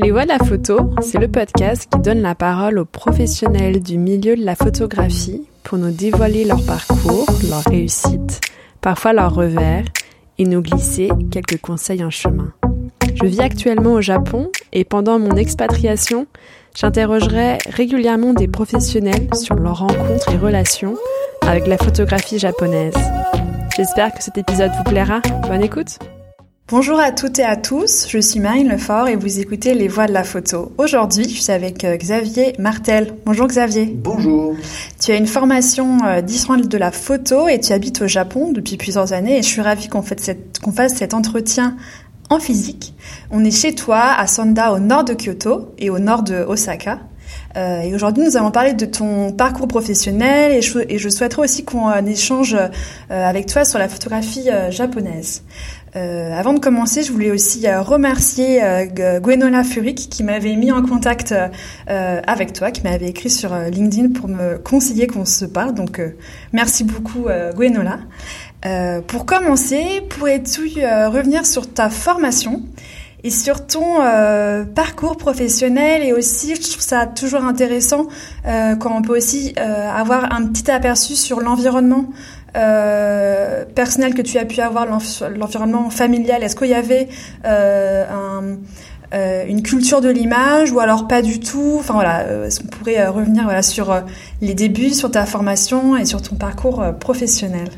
Les Voix de la photo, c'est le podcast qui donne la parole aux professionnels du milieu de la photographie pour nous dévoiler leur parcours, leur réussite, parfois leurs revers, et nous glisser quelques conseils en chemin. Je vis actuellement au Japon et pendant mon expatriation, j'interrogerai régulièrement des professionnels sur leurs rencontres et relations avec la photographie japonaise. J'espère que cet épisode vous plaira. Bonne écoute Bonjour à toutes et à tous, je suis Marine Lefort et vous écoutez Les Voix de la photo. Aujourd'hui, je suis avec euh, Xavier Martel. Bonjour Xavier. Bonjour. Tu as une formation euh, d'histoire de la photo et tu habites au Japon depuis plusieurs années et je suis ravie qu'on fasse cet entretien en physique. On est chez toi à Sanda au nord de Kyoto et au nord de Osaka. Euh, et aujourd'hui, nous allons parler de ton parcours professionnel et je, et je souhaiterais aussi qu'on échange avec toi sur la photographie japonaise. Euh, avant de commencer, je voulais aussi euh, remercier euh, Gwenola Furik qui m'avait mis en contact euh, avec toi, qui m'avait écrit sur euh, LinkedIn pour me conseiller qu'on se parle. Donc, merci beaucoup Gwenola. pour commencer, pourrais-tu revenir sur ta formation et sur ton parcours professionnel et aussi, je trouve ça toujours intéressant quand on peut aussi avoir un petit aperçu sur l'environnement euh, personnel que tu as pu avoir, l'environnement familial Est-ce qu'il y avait euh, euh, une culture de l'image ou alors pas du tout? Enfin voilà, est-ce qu'on pourrait revenir sur les débuts, sur ta formation et sur ton parcours professionnel?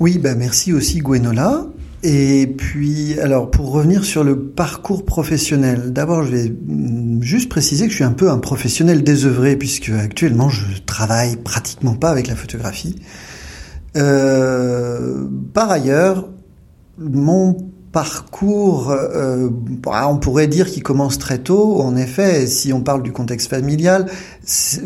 Oui, bah merci aussi Gwenola. Et puis, alors, pour revenir sur le parcours professionnel, d'abord, je vais mm, juste préciser que je suis un peu un professionnel désœuvré, puisque actuellement, je travaille pratiquement pas avec la photographie. Euh, par ailleurs, mon parcours, euh, bah, on pourrait dire qu'il commence très tôt. En effet, si on parle du contexte familial,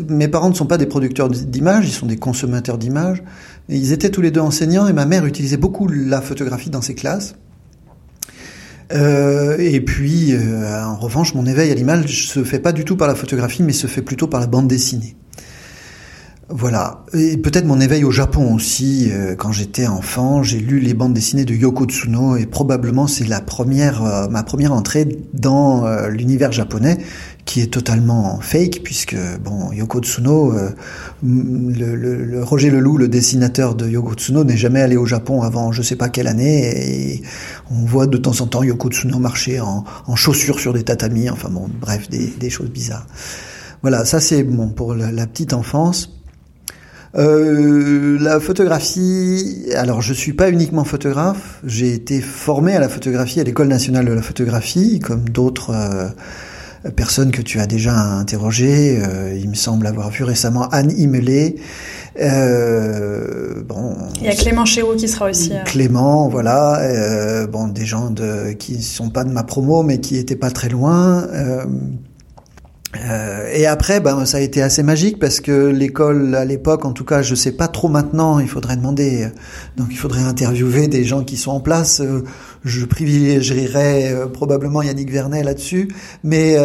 mes parents ne sont pas des producteurs d'images, ils sont des consommateurs d'images. Ils étaient tous les deux enseignants et ma mère utilisait beaucoup la photographie dans ses classes. Euh, et puis, en revanche, mon éveil à l'image se fait pas du tout par la photographie, mais se fait plutôt par la bande dessinée. Voilà. Et peut-être mon éveil au Japon aussi. Euh, quand j'étais enfant, j'ai lu les bandes dessinées de Yoko Tsuno et probablement c'est la première, euh, ma première entrée dans euh, l'univers japonais qui est totalement fake puisque bon Yoko Tsuno, le, le, le, Roger Leloup, le dessinateur de Yoko Tsuno, n'est jamais allé au Japon avant je sais pas quelle année et on voit de temps en temps Yoko Tsuno marcher en, en chaussures sur des tatamis. Enfin bon, bref, des, des choses bizarres. Voilà, ça c'est bon pour la, la petite enfance. Euh, la photographie, alors je suis pas uniquement photographe, j'ai été formé à la photographie à l'école nationale de la photographie, comme d'autres euh, personnes que tu as déjà interrogées. Euh, il me semble avoir vu récemment Anne Imelé. Euh, bon, il y a Clément Chéreau qui sera aussi. Clément, voilà. bon, des gens de, qui sont pas de ma promo, mais qui étaient pas très loin. Euh, et après, ben, ça a été assez magique parce que l'école, à l'époque, en tout cas, je sais pas trop maintenant. Il faudrait demander, donc il faudrait interviewer des gens qui sont en place. Euh, je privilégierais euh, probablement Yannick Vernet là-dessus, mais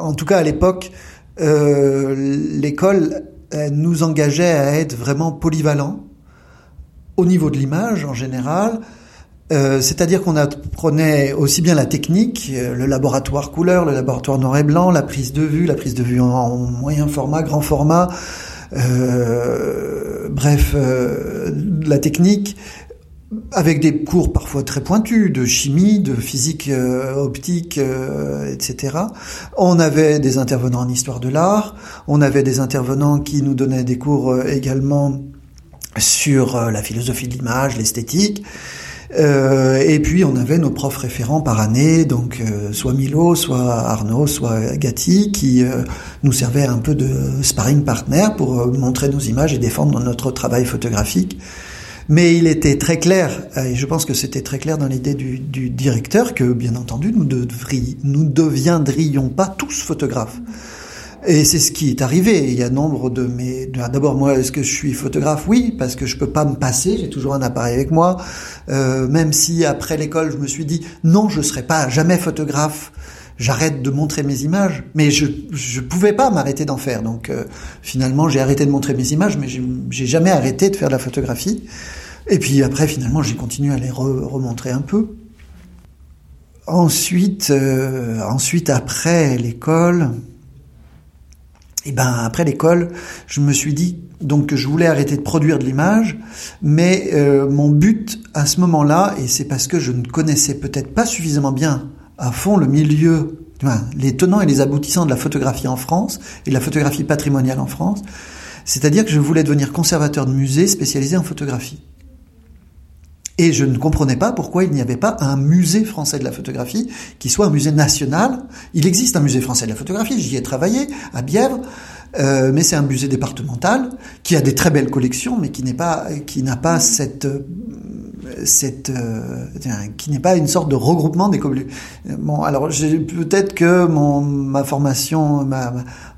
en tout cas, à l'époque, l'école nous engageait à être vraiment polyvalent au niveau de l'image en général. Euh, c'est-à-dire qu'on apprenait aussi bien la technique, euh, le laboratoire couleur, le laboratoire noir et blanc, la prise de vue, la prise de vue en, moyen format, grand format, euh, bref, la technique, avec des cours parfois très pointus de chimie, de physique optique, etc. On avait des intervenants en histoire de l'art, on avait des intervenants qui nous donnaient des cours également sur la philosophie de l'image, l'esthétique. Euh, et puis on avait nos profs référents par année, donc euh, soit Milo, soit Arnaud, soit Gatti, qui euh, nous servaient un peu de sparring partner pour montrer nos images et défendre notre travail photographique. Mais il était très clair, et je pense que c'était très clair dans l'idée du, du, directeur, que bien entendu nous, devrions, nous deviendrions pas tous photographes. Et c'est ce qui est arrivé. Il y a nombre de mes. D'abord, moi, est-ce que je suis photographe? Oui, parce que je peux pas me passer. J'ai toujours un appareil avec moi. Euh, même si après l'école, je me suis dit non, je serai pas jamais photographe. J'arrête de montrer mes images, mais je je pouvais pas m'arrêter d'en faire. Donc euh, finalement, j'ai arrêté de montrer mes images, mais j'ai jamais arrêté de faire de la photographie. Et puis après, finalement, j'ai continué à les remontrer un peu. ensuite, euh, ensuite après l'école, et ben après l'école, je me suis dit donc que je voulais arrêter de produire de l'image, mais euh, mon but à ce moment-là, et c'est parce que je ne connaissais peut-être pas suffisamment bien à fond le milieu, les tenants et les aboutissants de la photographie en France et de la photographie patrimoniale en France, c'est-à-dire que je voulais devenir conservateur de musée spécialisé en photographie. Et je ne comprenais pas pourquoi il n'y avait pas un musée français de la photographie qui soit un musée national. Il existe un musée français de la photographie, j'y ai travaillé à Bièvre, euh, mais c'est un musée départemental qui a des très belles collections, mais qui n'est pas, qui n'a pas cette cette euh, qui n'est pas une sorte de regroupement des Bon, alors peut-être que mon ma formation, ma,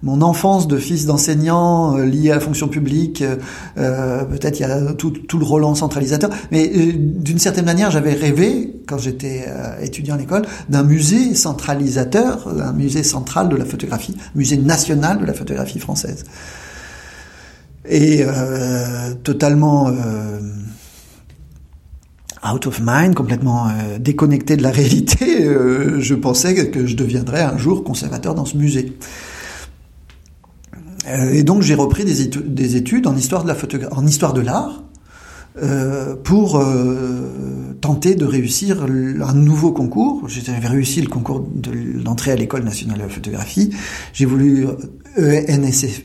mon enfance de fils d'enseignant euh, lié à la fonction publique, euh, euh peut-être il y a tout, tout le Roland centralisateur, mais d'une certaine manière j'avais rêvé quand j'étais étudiant à l'école d'un musée centralisateur, un musée central de la photographie, musée national de la photographie française. Et totalement out of mind, complètement déconnecté de la réalité, je pensais que je deviendrais un jour conservateur dans ce musée. Euh, et donc j'ai repris des, études, des études en histoire de la en histoire de l'art, pour tenter de réussir un nouveau concours. J'avais réussi le concours de l'entrée à l'école nationale de la photographie. J'ai voulu ENSP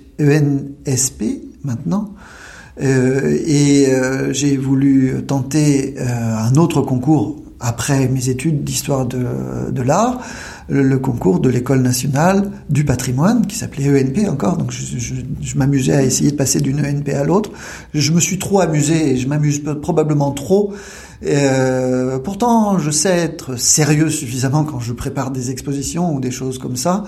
maintenant. Euh, et euh, j'ai voulu tenter euh, un autre concours après mes études d'histoire de l'art, le, concours de l'école nationale du patrimoine qui s'appelait ENP encore. Donc je, je, je m'amusais à essayer de passer d'une ENP à l'autre. Je me suis trop amusé et je m'amuse probablement trop euh, pourtant, je sais être sérieux suffisamment quand je prépare des expositions ou des choses comme ça.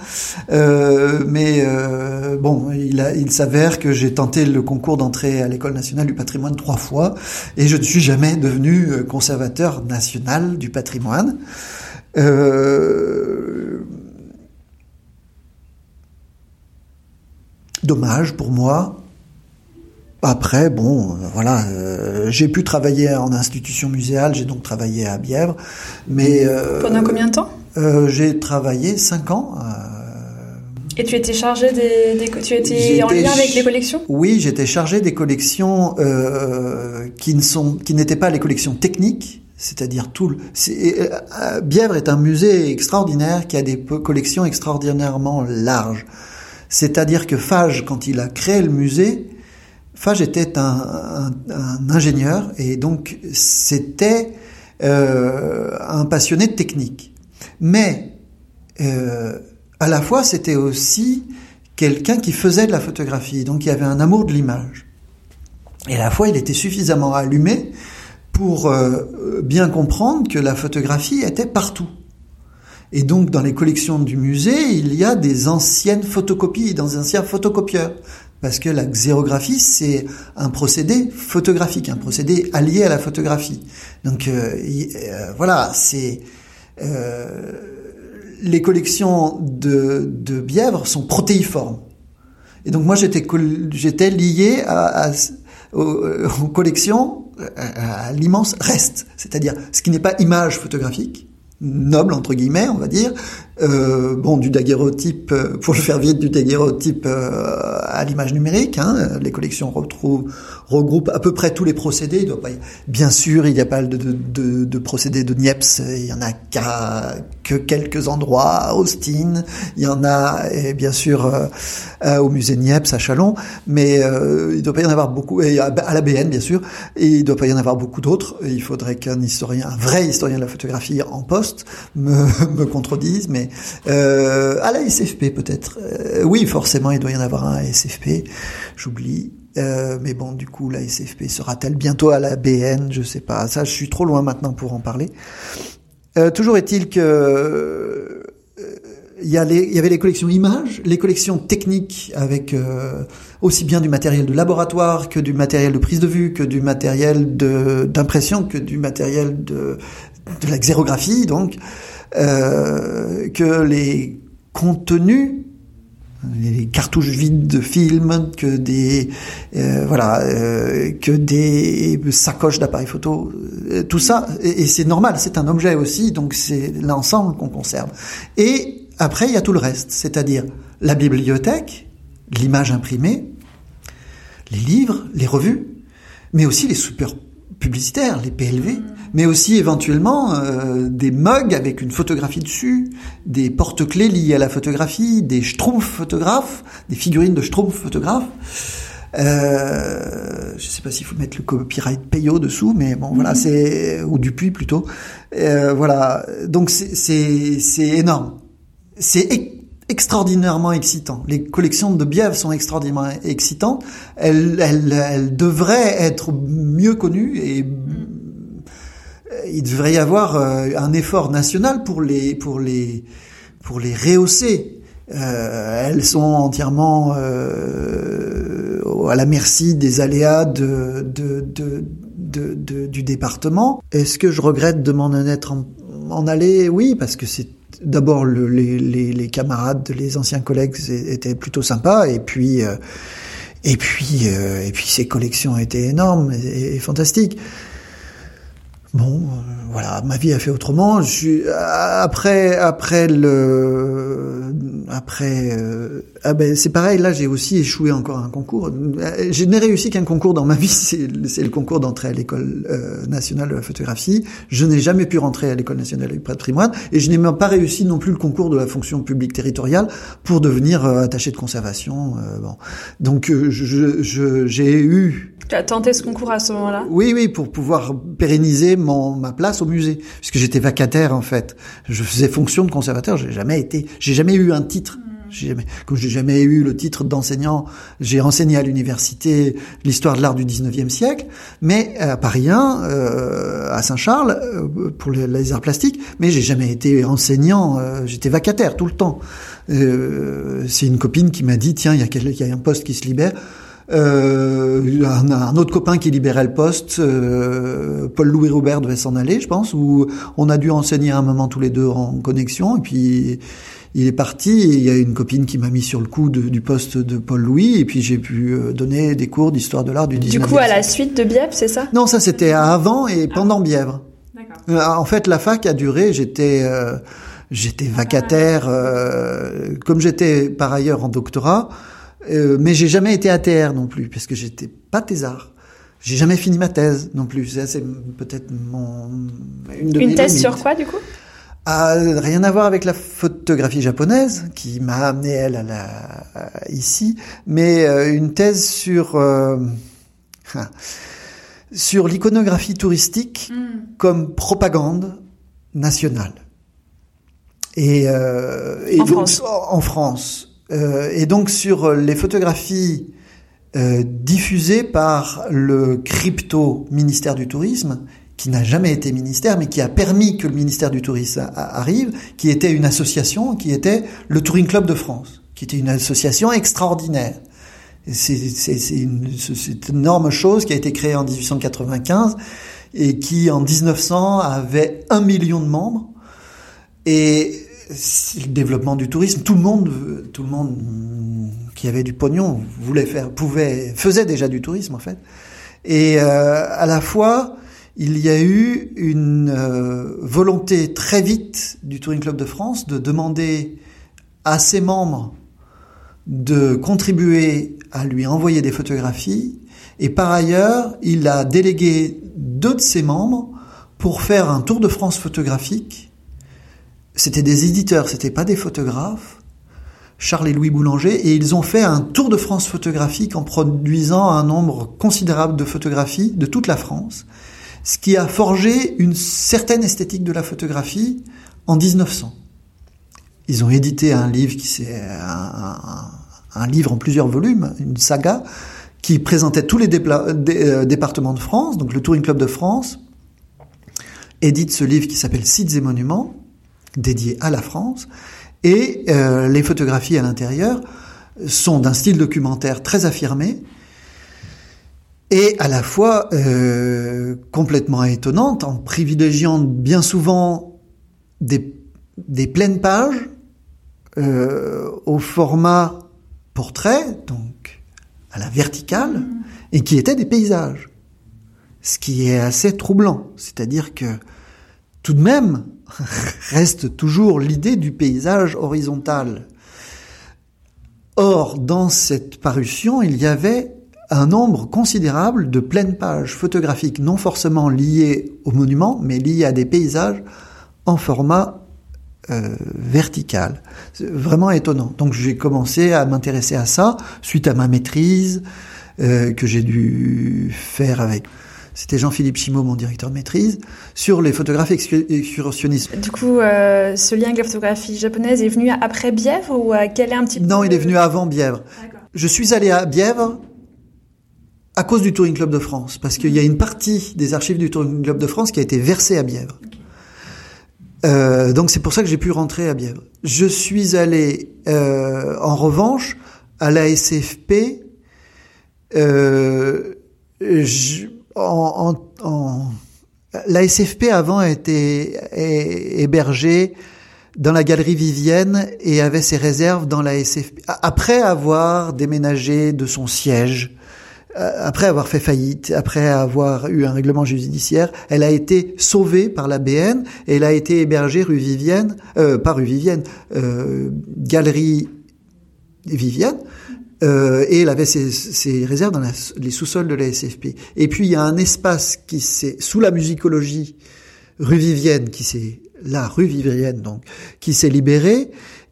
Euh, mais euh, bon, il, il s'avère que j'ai tenté le concours d'entrée à l'école nationale du patrimoine trois fois et je ne suis jamais devenu euh, conservateur national du patrimoine. Euh, dommage pour moi. Après, bon, voilà, euh, j'ai pu travailler en institution muséale, j'ai donc travaillé à Bièvre, mais... Euh, Pendant combien de temps? J'ai travaillé cinq ans. Et tu étais chargé des, tu étais en lien avec les collections? Oui, j'étais chargé des collections qui ne sont, qui n'étaient pas les collections techniques, c'est-à-dire tout. Le, Bièvre est un musée extraordinaire qui a des collections extraordinairement larges. C'est-à-dire que Fage, quand il a créé le musée, Fage était un, ingénieur et donc c'était euh, un passionné de technique. Mais euh, à la fois c'était aussi quelqu'un qui faisait de la photographie, donc il avait un amour de l'image. Et à la fois il était suffisamment allumé pour euh, bien comprendre que la photographie était partout. Et donc, dans les collections du musée, il y a des anciennes photocopies, dans anciens photocopieurs parce que la xérographie, c'est un procédé photographique, un procédé allié à la photographie. Donc euh, euh, voilà, c'est euh, les collections de, de Bièvre sont protéiformes. Et donc moi j'étais lié à, à aux, aux, collections à l'immense reste, c'est-à-dire ce qui n'est pas image photographique, noble entre guillemets, on va dire, euh, bon, du daguerreotype, euh, pour le faire vite, du daguerreotype euh, à l'image numérique. Hein, les collections retrouvent, regroupent à peu près tous les procédés. Il doit pas, bien sûr, il n'y a pas de, de, de, procédés de Niepce. Il y en a qu'à que quelques endroits à Austin. Il y en a, et bien sûr, euh, au musée Niepce à Chalon. Mais il doit pas y en avoir beaucoup. Et à la BN, bien sûr. Et il doit pas y en avoir beaucoup d'autres. Il faudrait qu'un historien, un vrai historien de la photographie en poste, me, me contredise. Mais euh, à la SFP peut-être. Euh, oui, forcément, il doit y en avoir un à SFP. J'oublie. Euh, mais bon, du coup, la SFP sera-t-elle bientôt à la BN Je sais pas. Ça, je suis trop loin maintenant pour en parler. Toujours est-il que il y, avait les collections images, les collections techniques avec aussi bien du matériel de laboratoire que du matériel de prise de vue, que du matériel d'impression, que du matériel de, de la xérographie, donc. Euh, que les contenus des cartouches vides de films, que des euh, voilà, euh, que des sacoches d'appareils photo, euh, tout ça. Et, et c'est normal, c'est un objet aussi, donc c'est l'ensemble qu'on conserve. Et après, il y a tout le reste, c'est-à-dire la bibliothèque, l'image imprimée, les livres, les revues, mais aussi les super publicitaires, les PLV, mais aussi éventuellement euh, des mugs avec une photographie dessus, des porte-clés liés à la photographie, des schtroumpfs photographes, des figurines de schtroumpfs photographes. Euh, je sais pas s'il faut mettre le copyright payo dessous, mais bon, voilà, c'est ou du puits plutôt. Euh, voilà, donc c'est énorme. C'est extraordinairement excitant. Les collections de Bièvre sont extraordinairement excitantes. Elles, devraient être mieux connues et il devrait y avoir euh, un effort national pour les pour les pour les rehausser. Euh, elles sont entièrement euh, à la merci des aléas du département. Est-ce que je regrette de m'en être en, en aller Oui, parce que c'est d'abord le, les, les, les, camarades, les anciens collègues étaient plutôt sympas, et puis euh, et puis euh, et puis ces collections étaient énormes et, fantastiques. Bon, euh, voilà, ma vie a fait autrement. Je après, après le, après, euh, ah ben c'est pareil. Là, j'ai aussi échoué encore un concours. Je n'ai réussi qu'un concours dans ma vie, c'est le concours d'entrée à l'école euh, nationale de la photographie. Je n'ai jamais pu rentrer à l'école nationale du patrimoine et je n'ai même pas réussi non plus le concours de la fonction publique territoriale pour devenir euh, attaché de conservation. Euh, bon, donc je, je, j'ai eu tu as tenté ce concours à ce moment-là? Oui, oui, pour pouvoir pérenniser mon ma place au musée, puisque j'étais vacataire en fait. Je faisais fonction de conservateur. J'ai jamais été, j'ai jamais eu un titre. J'ai jamais, comme j'ai jamais eu le titre d'enseignant, j'ai enseigné à l'université l'histoire de l'art du 19e siècle, mais à Paris 1, euh, à Saint-Charles, euh, pour les, les, arts plastiques, mais j'ai jamais été enseignant, euh, j'étais vacataire tout le temps. Euh, c'est une copine qui m'a dit, tiens, il y, a il y a un poste qui se libère. Euh, un, un, autre copain qui libérait le poste, euh, Paul-Louis Robert devait s'en aller, je pense, où on a dû enseigner un moment tous les deux en connexion, et puis il est parti, et il y a une copine qui m'a mis sur le coup de, du poste de Paul-Louis, et puis j'ai pu euh, donner des cours d'histoire de l'art du 19e Du coup, à la suite de Bièvre, c'est ça? Non, ça c'était avant et pendant Bièvre. Euh, en fait, la fac a duré, j'étais... Euh, j'étais vacataire, euh, comme j'étais par ailleurs en doctorat, euh, mais j'ai jamais été ATR non plus, parce que j'étais pas thésard. J'ai jamais fini ma thèse non plus. C'est peut-être mon une de Une thèse limites. sur quoi du coup? Ah, Rien à voir avec la photographie japonaise qui m'a amené elle à la à, ici, mais euh, une thèse sur euh, sur l'iconographie touristique mm. comme propagande nationale. Et, euh, et en, donc, France. en France. Et donc sur les photographies diffusées par le crypto ministère du tourisme, qui n'a jamais été ministère, mais qui a permis que le ministère du tourisme arrive, qui était une association, qui était le Touring Club de France, qui était une association extraordinaire. C'est une, une énorme chose qui a été créée en 1895 et qui en 1900 avait un million de membres. Et le développement du tourisme, tout le monde, tout le monde qui avait du pognon voulait faire, pouvait, faisait déjà du tourisme en fait. Et euh, à la fois, il y a eu une euh, volonté très vite du Touring Club de France de demander à ses membres de contribuer à lui envoyer des photographies. Et par ailleurs, il a délégué deux de ses membres pour faire un tour de France photographique c'était des éditeurs, c'était pas des photographes, Charles et Louis Boulanger, et ils ont fait un tour de France photographique en produisant un nombre considérable de photographies de toute la France, ce qui a forgé une certaine esthétique de la photographie en 1900. Ils ont édité un livre qui c'est un, livre en plusieurs volumes, une saga qui présentait tous les euh, départements de France, donc le Touring Club de France édite ce livre qui s'appelle Sites et monuments dédié à la France, et euh, les photographies à l'intérieur sont d'un style documentaire très affirmé et à la fois euh, complètement étonnante en privilégiant bien souvent des, des pleines pages euh, au format portraits, donc à la verticale, et qui étaient des paysages. Ce qui est assez troublant. C'est-à-dire que tout de même reste toujours l'idée du paysage horizontal. Or, dans cette parution, il y avait un nombre considérable de pleines pages photographiques, non forcément liées au monument, mais liées à des paysages en format euh, vertical. C'est vraiment étonnant. Donc j'ai commencé à m'intéresser à ça suite à ma maîtrise euh, que j'ai dû faire avec c'était Jean-Philippe Chimot, mon directeur de maîtrise, sur les photographies excursionnistes. Du coup, euh, ce lien avec la photographie japonaise est venu après Bièvre ou à quel est un petit peu Non, il est venu avant Bièvre. Je suis allé à Bièvre à cause du Touring Club de France, parce qu'il y a une partie des archives du Touring Club de France qui a été versée à Bièvre. Euh, donc c'est pour ça que j'ai pu rentrer à Bièvre. Je suis allé, euh, en revanche, à la SFP. Euh, en, en, la SFP avant a été hébergée dans la galerie Vivienne et avait ses réserves dans la SFP. Après avoir déménagé de son siège, après avoir fait faillite, après avoir eu un règlement judiciaire, elle a été sauvée par la BN et elle a été hébergée rue Vivienne, euh, pas rue Vivienne, euh, galerie Vivienne, euh, et elle avait ses, ses réserves dans les sous-sols de la SFP. Et puis il y a un espace qui s'est sous la musicologie rue Vivienne qui s'est la rue Vivienne donc qui s'est libéré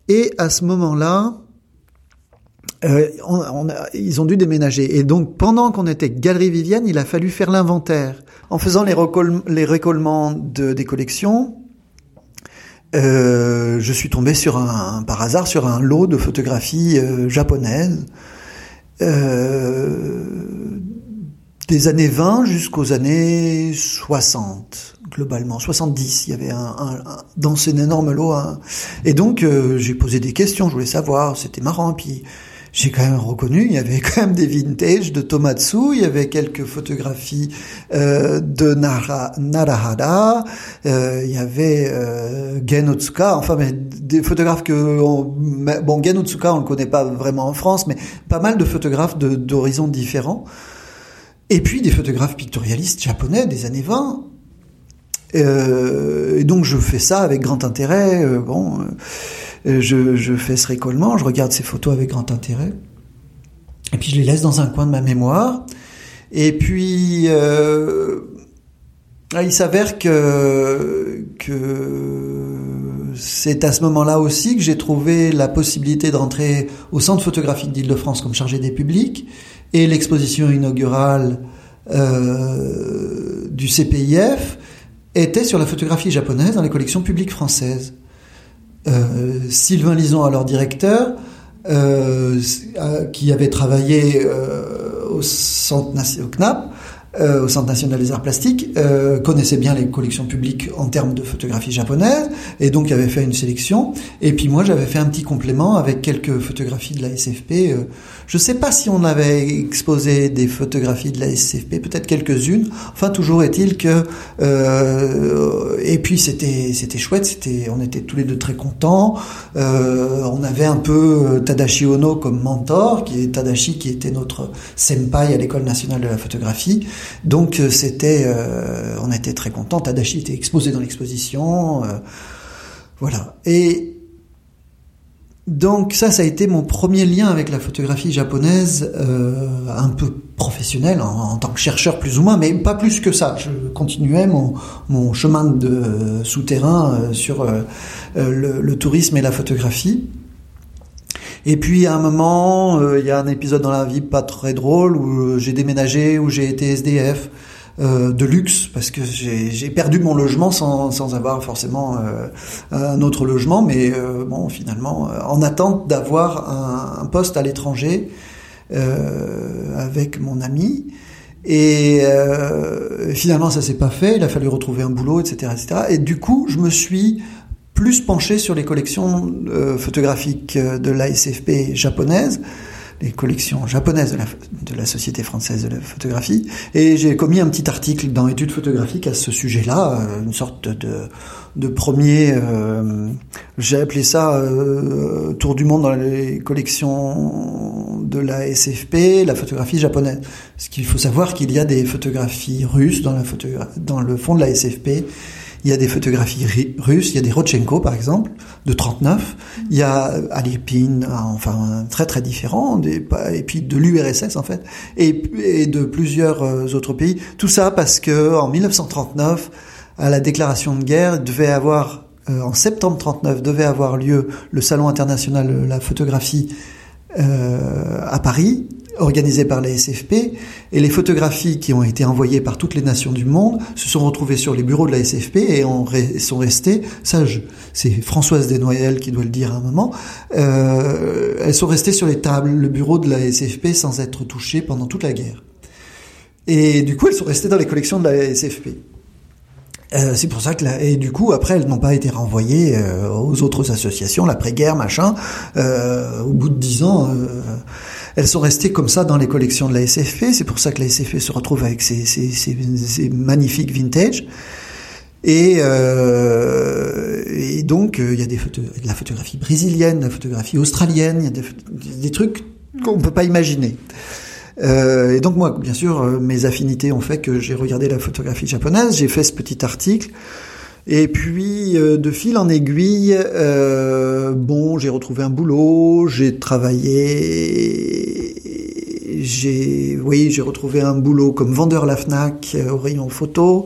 et à ce moment-là euh, on, on ils ont dû déménager. Et donc pendant qu'on était galerie Vivienne il a fallu faire l'inventaire. En faisant les, les récollements de, des collections euh, je suis tombé sur un, par hasard sur un lot de photographies euh, japonaises euh, des années 20 jusqu'aux années 60 globalement. 70 il y avait un, un, dans ce énorme lot et donc euh, j'ai posé des questions je voulais savoir c'était marrant. Puis j'ai quand même reconnu, il y avait quand même des vintage de Tomatsu, il y avait quelques photographies euh, de Nara, Narahara, euh, il y avait euh, Gen Otsuka, enfin des photographes que on, bon Gen Otsuka on le connaît pas vraiment en France, mais pas mal de photographes d'horizons différents. Et puis des photographes pictorialistes japonais des années 20. Euh, et donc je fais ça avec grand intérêt. Bon. Euh, je, je, fais ce récollement, je regarde ces photos avec grand intérêt, et puis je les laisse dans un coin de ma mémoire. Et puis, euh, ah, il s'avère que, que c'est à ce moment-là aussi que j'ai trouvé la possibilité de rentrer au Centre photographique d'Île-de-France comme chargé des publics, et l'exposition inaugurale euh, du CPIF était sur la photographie japonaise dans les collections publiques françaises. Euh, Sylvain Lison, alors directeur, euh, qui avait travaillé euh, au centre au CNAP, euh, au Centre national des arts plastiques, euh, connaissait bien les collections publiques en termes de photographie japonaise, et donc avait fait une sélection. Et puis moi, j'avais fait un petit complément avec quelques photographies de la SFP. Euh, je ne sais pas si on avait exposé des photographies de la SFP, peut-être quelques-unes. Enfin, toujours est-il que... Euh, et puis c'était c'était chouette, c'était on était tous les deux très contents. on avait un peu Tadashi Ono comme mentor, qui est Tadashi qui était notre senpai à l'école nationale de la photographie. Donc euh, c'était, euh, on était très contents. Tadashi était exposé dans l'exposition, euh, voilà. Et donc ça, ça a été mon premier lien avec la photographie japonaise, un peu professionnel, en, tant que chercheur plus ou moins, mais pas plus que ça. Je continuais mon, chemin de souterrain sur le, tourisme et la photographie. Et puis à un moment, euh, il y a un épisode dans la vie pas très drôle où euh, j'ai déménagé, où j'ai été SDF. Euh, de luxe parce que j'ai perdu mon logement sans, sans avoir forcément un autre logement, mais bon finalement en attente d'avoir un, un, poste à l'étranger avec mon ami. Et finalement ça s'est pas fait, il a fallu retrouver un boulot, etc., etc. Et du coup je me suis plus penché sur les collections euh, photographiques euh, de l'ASFP japonaise les collections japonaises de la, Société française de la photographie. Et j'ai commis un petit article dans Études photographiques à ce sujet-là, euh, une sorte de, premier, j'ai appelé ça tour du monde dans les collections de la SFP, la photographie japonaise. Ce qu'il faut savoir qu'il y a des photographies russes dans, dans le fond de la SFP il y a des photographies russes, il y a des Rodchenko par exemple, de 39, il y a Alipin, enfin très très différent, et puis de l'URSS en fait, et, de plusieurs euh, autres pays. Tout ça parce que en 1939, à la déclaration de guerre, devait avoir euh, en septembre 39 devait avoir lieu le salon international de la photographie euh, à Paris organisé par la SFP, et les photographies qui ont été envoyées par toutes les nations du monde se sont retrouvées sur les bureaux de la SFP et ont, sont restées, ça c'est Françoise Desnoyelles qui doit le dire à un moment, euh, elles sont restées sur les tables, le bureau de la SFP sans être touchées pendant toute la guerre. Et du coup, elles sont restées dans les collections de la SFP. Euh, c'est pour ça que et du coup après elles n'ont pas été renvoyées euh, aux autres associations l'après-guerre machin. Euh, au bout de dix ans euh, elles sont restées comme ça dans les collections de la SFP c'est pour ça que la SFP se retrouve avec ces, ces, ces, magnifiques vintage. Et, et donc il y a des de la photographie brésilienne la photographie australienne il y a des, des trucs qu'on peut pas imaginer euh, et donc moi, bien sûr, euh, mes affinités ont fait que j'ai regardé la photographie japonaise, j'ai fait ce petit article. Et puis, euh, de fil en aiguille, bon, j'ai retrouvé un boulot, j'ai travaillé, j'ai, oui, j'ai retrouvé un boulot comme vendeur la Fnac au rayon photo,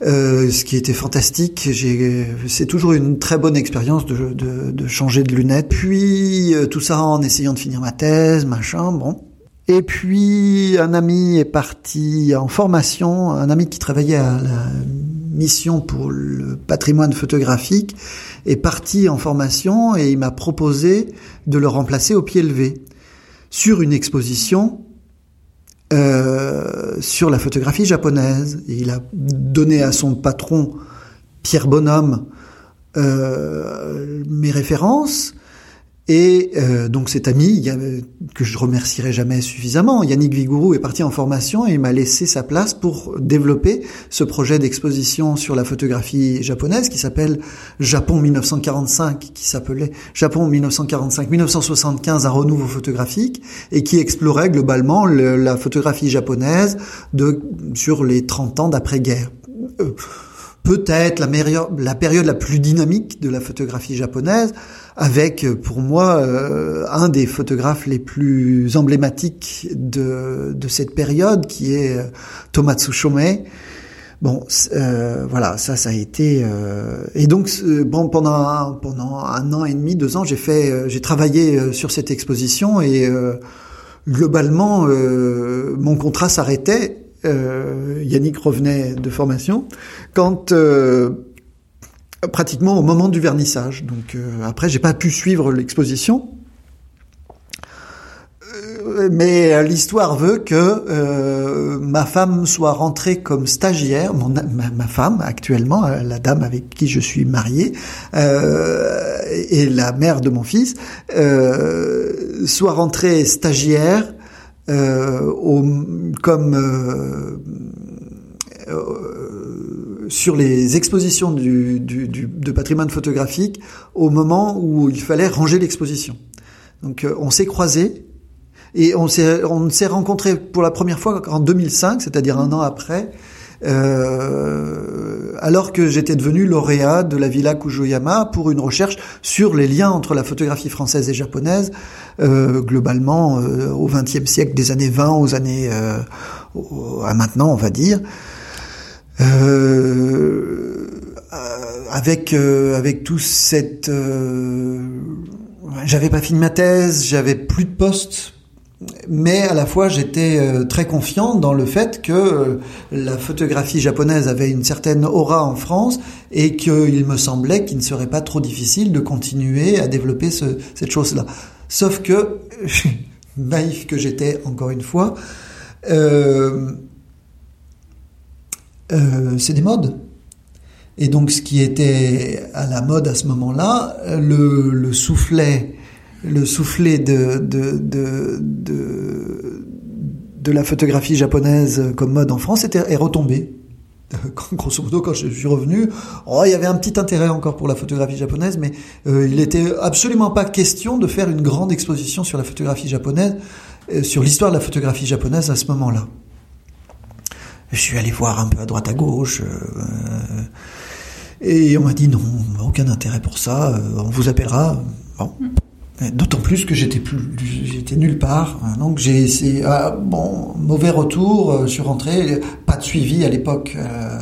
ce qui était fantastique. J'ai, c'est toujours une très bonne expérience de, de, de changer de lunettes. Puis tout ça en essayant de finir ma thèse, machin, bon. Et puis un ami est parti en formation, un ami qui travaillait à la mission pour le patrimoine photographique est parti en formation et il m'a proposé de le remplacer au pied levé sur une exposition euh, sur la photographie japonaise. Il a donné à son patron Pierre Bonhomme euh, mes références et euh, donc cet ami, que je remercierai jamais suffisamment, Yannick Vigourou est parti en formation et il m'a laissé sa place pour développer ce projet d'exposition sur la photographie japonaise qui s'appelle Japon 1945, qui s'appelait Japon 1945-1975, un renouveau photographique, et qui explorait globalement la photographie japonaise de, sur les 30 ans d'après-guerre. Euh, peut-être la, la période la plus dynamique de la photographie japonaise, avec euh, pour moi euh, un des photographes les plus emblématiques de, de cette période, qui est euh, Tomatsu Shomei. Bon, euh, voilà, ça, ça a été. Euh, et donc, bon, pendant pendant un an et demi, deux ans, j'ai fait, j'ai travaillé sur cette exposition et globalement, mon contrat s'arrêtait. Yannick revenait de formation quand pratiquement au moment du vernissage. Donc euh, après, j'ai pas pu suivre l'exposition. Euh, mais l'histoire veut que euh, ma femme soit rentrée comme stagiaire, ma, femme actuellement, la dame avec qui je suis marié, et la mère de mon fils, soit rentrée stagiaire comme sur les expositions du, du, du, de patrimoine photographique au moment où il fallait ranger l'exposition. Donc euh, on s'est croisés et on s'est on rencontrés pour la première fois en 2005, c'est-à-dire un an après, euh, alors que j'étais devenu lauréat de la Villa Kujoyama pour une recherche sur les liens entre la photographie française et japonaise, euh, globalement euh, au XXe siècle, des années 20 aux années euh, à maintenant, on va dire. Euh, avec euh, avec tout cette euh, j'avais pas fini ma thèse, j'avais plus de poste mais à la fois j'étais très confiant dans le fait que la photographie japonaise avait une certaine aura en France et qu'il me semblait qu'il ne serait pas trop difficile de continuer à développer ce, cette chose-là. Sauf que, naïf que j'étais encore une fois, euh, euh, c'est des modes. Et donc ce qui était à la mode à ce moment-là, le, le soufflet le soufflet de, de, de, de, de la photographie japonaise comme mode en France était, est retombé. Grosso modo, quand je suis revenu, oh, il y avait un petit intérêt encore pour la photographie japonaise, mais euh, il n'était absolument pas question de faire une grande exposition sur la photographie japonaise, euh, sur l'histoire de la photographie japonaise à ce moment-là. Je suis allé voir un peu à droite à gauche, euh, et on m'a dit non, aucun intérêt pour ça, on vous appellera. Bon. D'autant plus que j'étais plus, j'étais nulle part. Hein. Donc j'ai essayé, ah, bon, mauvais retour, euh, je suis rentré, pas de suivi à l'époque. Euh,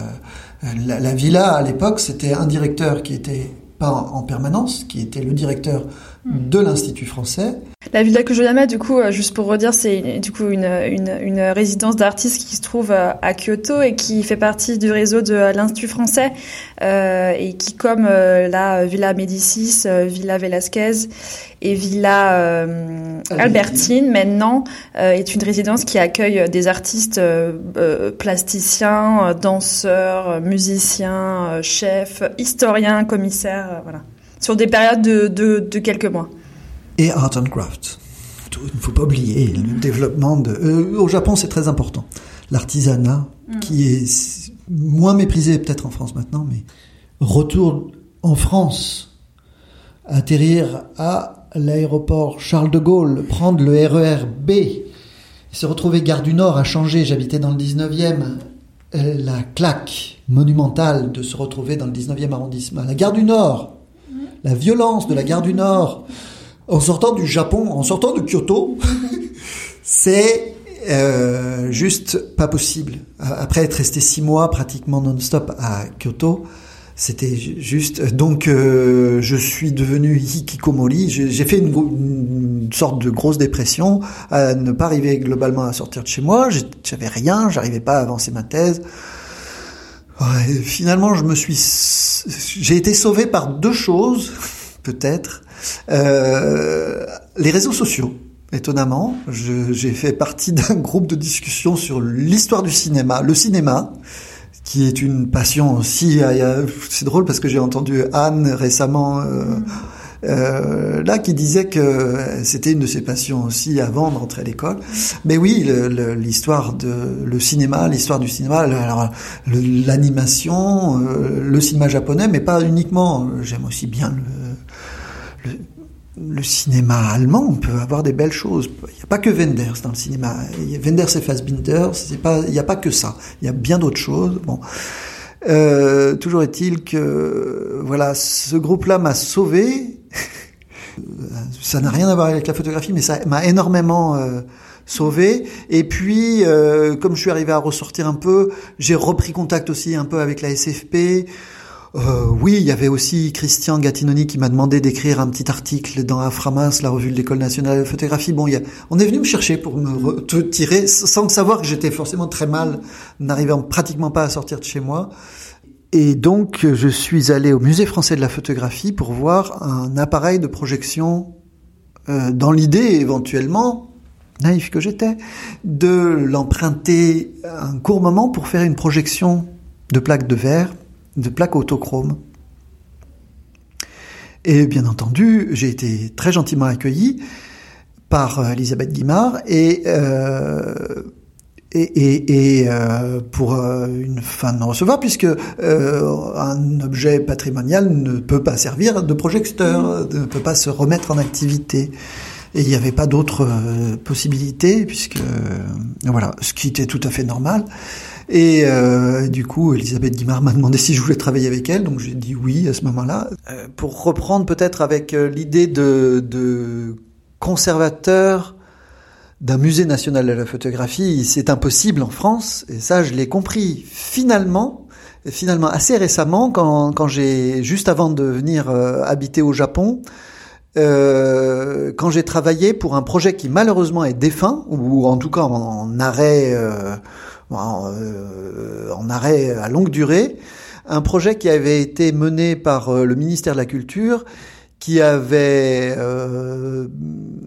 la, la, villa à l'époque, c'était un directeur qui était pas en permanence, qui était le directeur. De l'Institut français, la Villa Kujodama, du coup, euh, juste pour redire, c'est du coup une, une, une résidence d'artistes qui se trouve euh, à Kyoto et qui fait partie du réseau de l'Institut français euh, et qui, comme euh, la Villa Médicis, Villa Velasquez et Villa Albertine, maintenant, est une résidence qui accueille des artistes plasticiens, danseurs, musiciens, chefs, historiens, commissaires, voilà, sur des périodes de, de, de quelques mois et art and craft. Il ne faut pas oublier le développement de. Euh, au Japon, c'est très important. L'artisanat, mm. qui est moins méprisé peut-être en France maintenant, mais retour en France, atterrir à l'aéroport Charles de Gaulle, prendre le RER B, se retrouver gare du Nord à changer. J'habitais dans le 19e. Euh, la claque monumentale de se retrouver dans le 19e arrondissement. La gare du Nord. La violence de la gare du Nord en sortant du Japon, en sortant de Kyoto, c'est euh, juste pas possible. Après être resté six mois pratiquement non-stop à Kyoto, c'était juste. Donc, euh, je suis devenu hikikomori. J'ai fait une, sorte de grosse dépression à ne pas arriver globalement à sortir de chez moi. J'avais rien, j'arrivais pas à avancer ma thèse. Ouais, finalement, je me suis, j'ai été sauvé par deux choses, peut-être. Euh, les réseaux sociaux. Étonnamment, j'ai fait partie d'un groupe de discussion sur l'histoire du cinéma, le cinéma, qui est une passion aussi. C'est drôle parce que j'ai entendu Anne récemment. Euh, euh, là qui disait que c'était une de ses passions aussi avant de rentrer à l'école. Mais oui, l'histoire de le cinéma, l'histoire du cinéma, l'animation, euh, le cinéma japonais, mais pas uniquement. J'aime aussi bien le, le le cinéma allemand, on peut avoir des belles choses. Il n'y a pas que Wenders dans le cinéma. Wenders et Fassbinder, il n'y a pas que ça. Il y a bien d'autres choses. Bon. Euh, toujours est-il que, voilà, ce groupe-là m'a sauvé. Ça n'a rien à voir avec la photographie, mais ça m'a énormément euh, sauvé. Et puis, euh, comme je suis arrivé à ressortir un peu, j'ai repris contact aussi un peu avec la SFP. Euh, oui, il y avait aussi Christian Gattinoni qui m'a demandé d'écrire un petit article dans Aframas, la revue de l'École nationale de photographie. Bon, y a, on est venu me chercher pour me tirer, sans savoir que j'étais forcément très mal, n'arrivant pratiquement pas à sortir de chez moi. Et donc, je suis allé au Musée français de la photographie pour voir un appareil de projection euh, dans l'idée éventuellement naïf que j'étais, de l'emprunter un court moment pour faire une projection de plaques de verre de plaques autochrome. Et bien entendu, j'ai été très gentiment accueilli par euh, Elisabeth Guimard et euh, et, et, euh, pour une fin de non-recevoir, puisque un objet patrimonial ne peut pas servir de projecteur, ne peut pas se remettre en activité. Et il n'y avait pas d'autre possibilité, puisque voilà, ce qui était tout à fait normal. Et euh, du coup, Elisabeth Guimard m'a demandé si je voulais travailler avec elle, donc j'ai dit oui à ce moment-là. Euh, pour reprendre peut-être avec euh, l'idée de, de conservateur d'un musée national de la photographie, c'est impossible en France, et ça je l'ai compris finalement, finalement assez récemment, quand, quand j'ai juste avant de venir euh, habiter au Japon, euh, quand j'ai travaillé pour un projet qui malheureusement est défunt, ou en tout cas en, arrêt euh, en arrêt à longue durée, un projet qui avait été mené par le ministère de la Culture qui avait euh,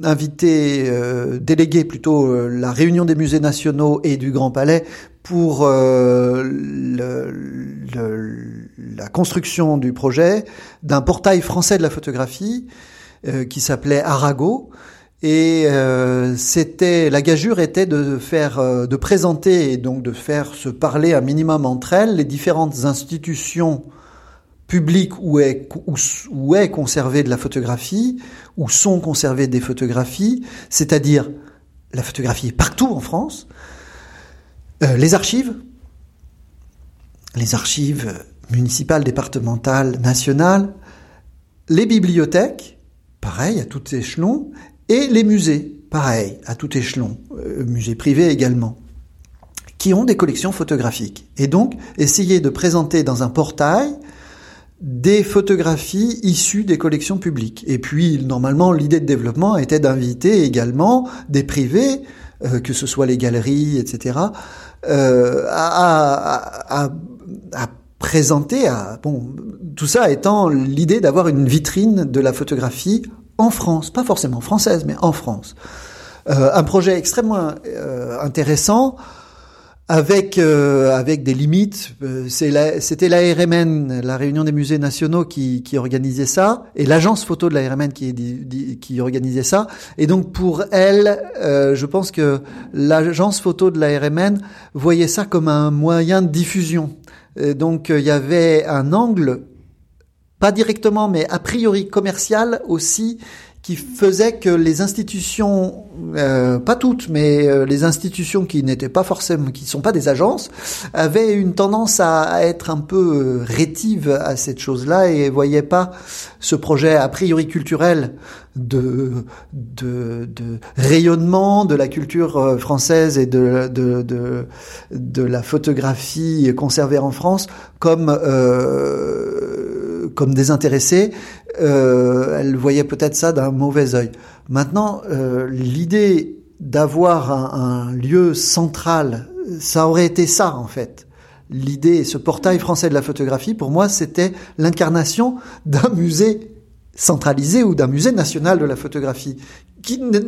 invité, euh, délégué plutôt euh, la réunion des musées nationaux et du Grand Palais pour le, le, la construction du projet d'un portail français de la photographie qui s'appelait Arago. Et c'était la gageure était de faire, de présenter et donc de faire se parler un minimum entre elles les différentes institutions publiques où est, où conservée de la photographie, où sont conservées des photographies, c'est-à-dire la photographie est partout en France, euh, les archives, les archives municipales, départementales, nationales, les bibliothèques, pareil, à tout échelon, et les musées, pareil, à tout échelon, euh, musées privés également, qui ont des collections photographiques. Et donc, essayer de présenter dans un portail des photographies issues des collections publiques. Et puis, normalement, l'idée de développement était d'inviter également des privés, euh, que ce soit les galeries, etc., euh, à, à, à, présenter, à, bon, tout ça étant l'idée d'avoir une vitrine de la photographie en France, pas forcément française, mais en France. Euh, un projet extrêmement intéressant avec euh, avec des limites. Euh, c'était la, RMN, la Réunion des musées nationaux, qui, qui organisait ça, et l'agence photo de la RMN qui, qui organisait ça. Et donc pour elle, euh, je pense que l'agence photo de la RMN voyait ça comme un moyen de diffusion. donc il y avait un angle, pas directement, mais a priori commercial aussi, qui faisait que les institutions, euh, pas toutes, mais euh, les institutions qui n'étaient pas forcément, qui sont pas des agences, avaient une tendance à, être un peu euh, rétives à cette chose-là et voyaient pas ce projet a priori culturel de, de, de rayonnement de la culture française et de, de, de, la photographie conservée en France comme euh, comme désintéressée euh, elle voyait peut-être ça d'un mauvais œil. Maintenant, euh, l'idée d'avoir un, lieu central, ça aurait été ça en fait. L'idée, ce portail français de la photographie, pour moi, c'était l'incarnation d'un musée centralisé ou d'un musée national de la photographie qui n'est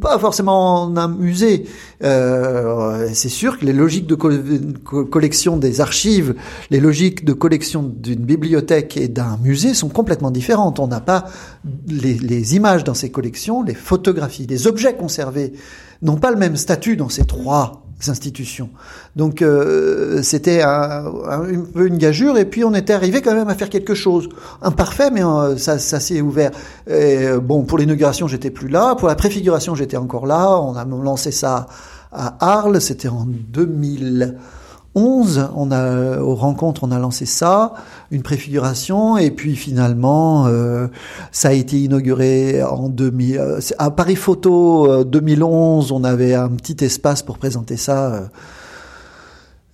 pas forcément un musée. Euh, c'est sûr que les logiques de collection des archives, les logiques de collection d'une bibliothèque et d'un musée sont complètement différentes. On n'a pas les, images dans ces collections, les photographies, les objets conservés n'ont pas le même statut dans ces trois institutions. Donc euh, c'était un, un, peu une gageure et puis on était arrivé quand même à faire quelque chose. Imparfait mais euh, ça, s'est ouvert. Et, euh, bon pour l'inauguration j'étais plus là, pour la préfiguration j'étais encore là. On a lancé ça à Arles, c'était en 2000. 11, on a aux rencontres, on a lancé ça, une préfiguration, et puis finalement, euh, ça a été inauguré en 2000. Euh, à Paris Photo 2011, on avait un petit espace pour présenter ça.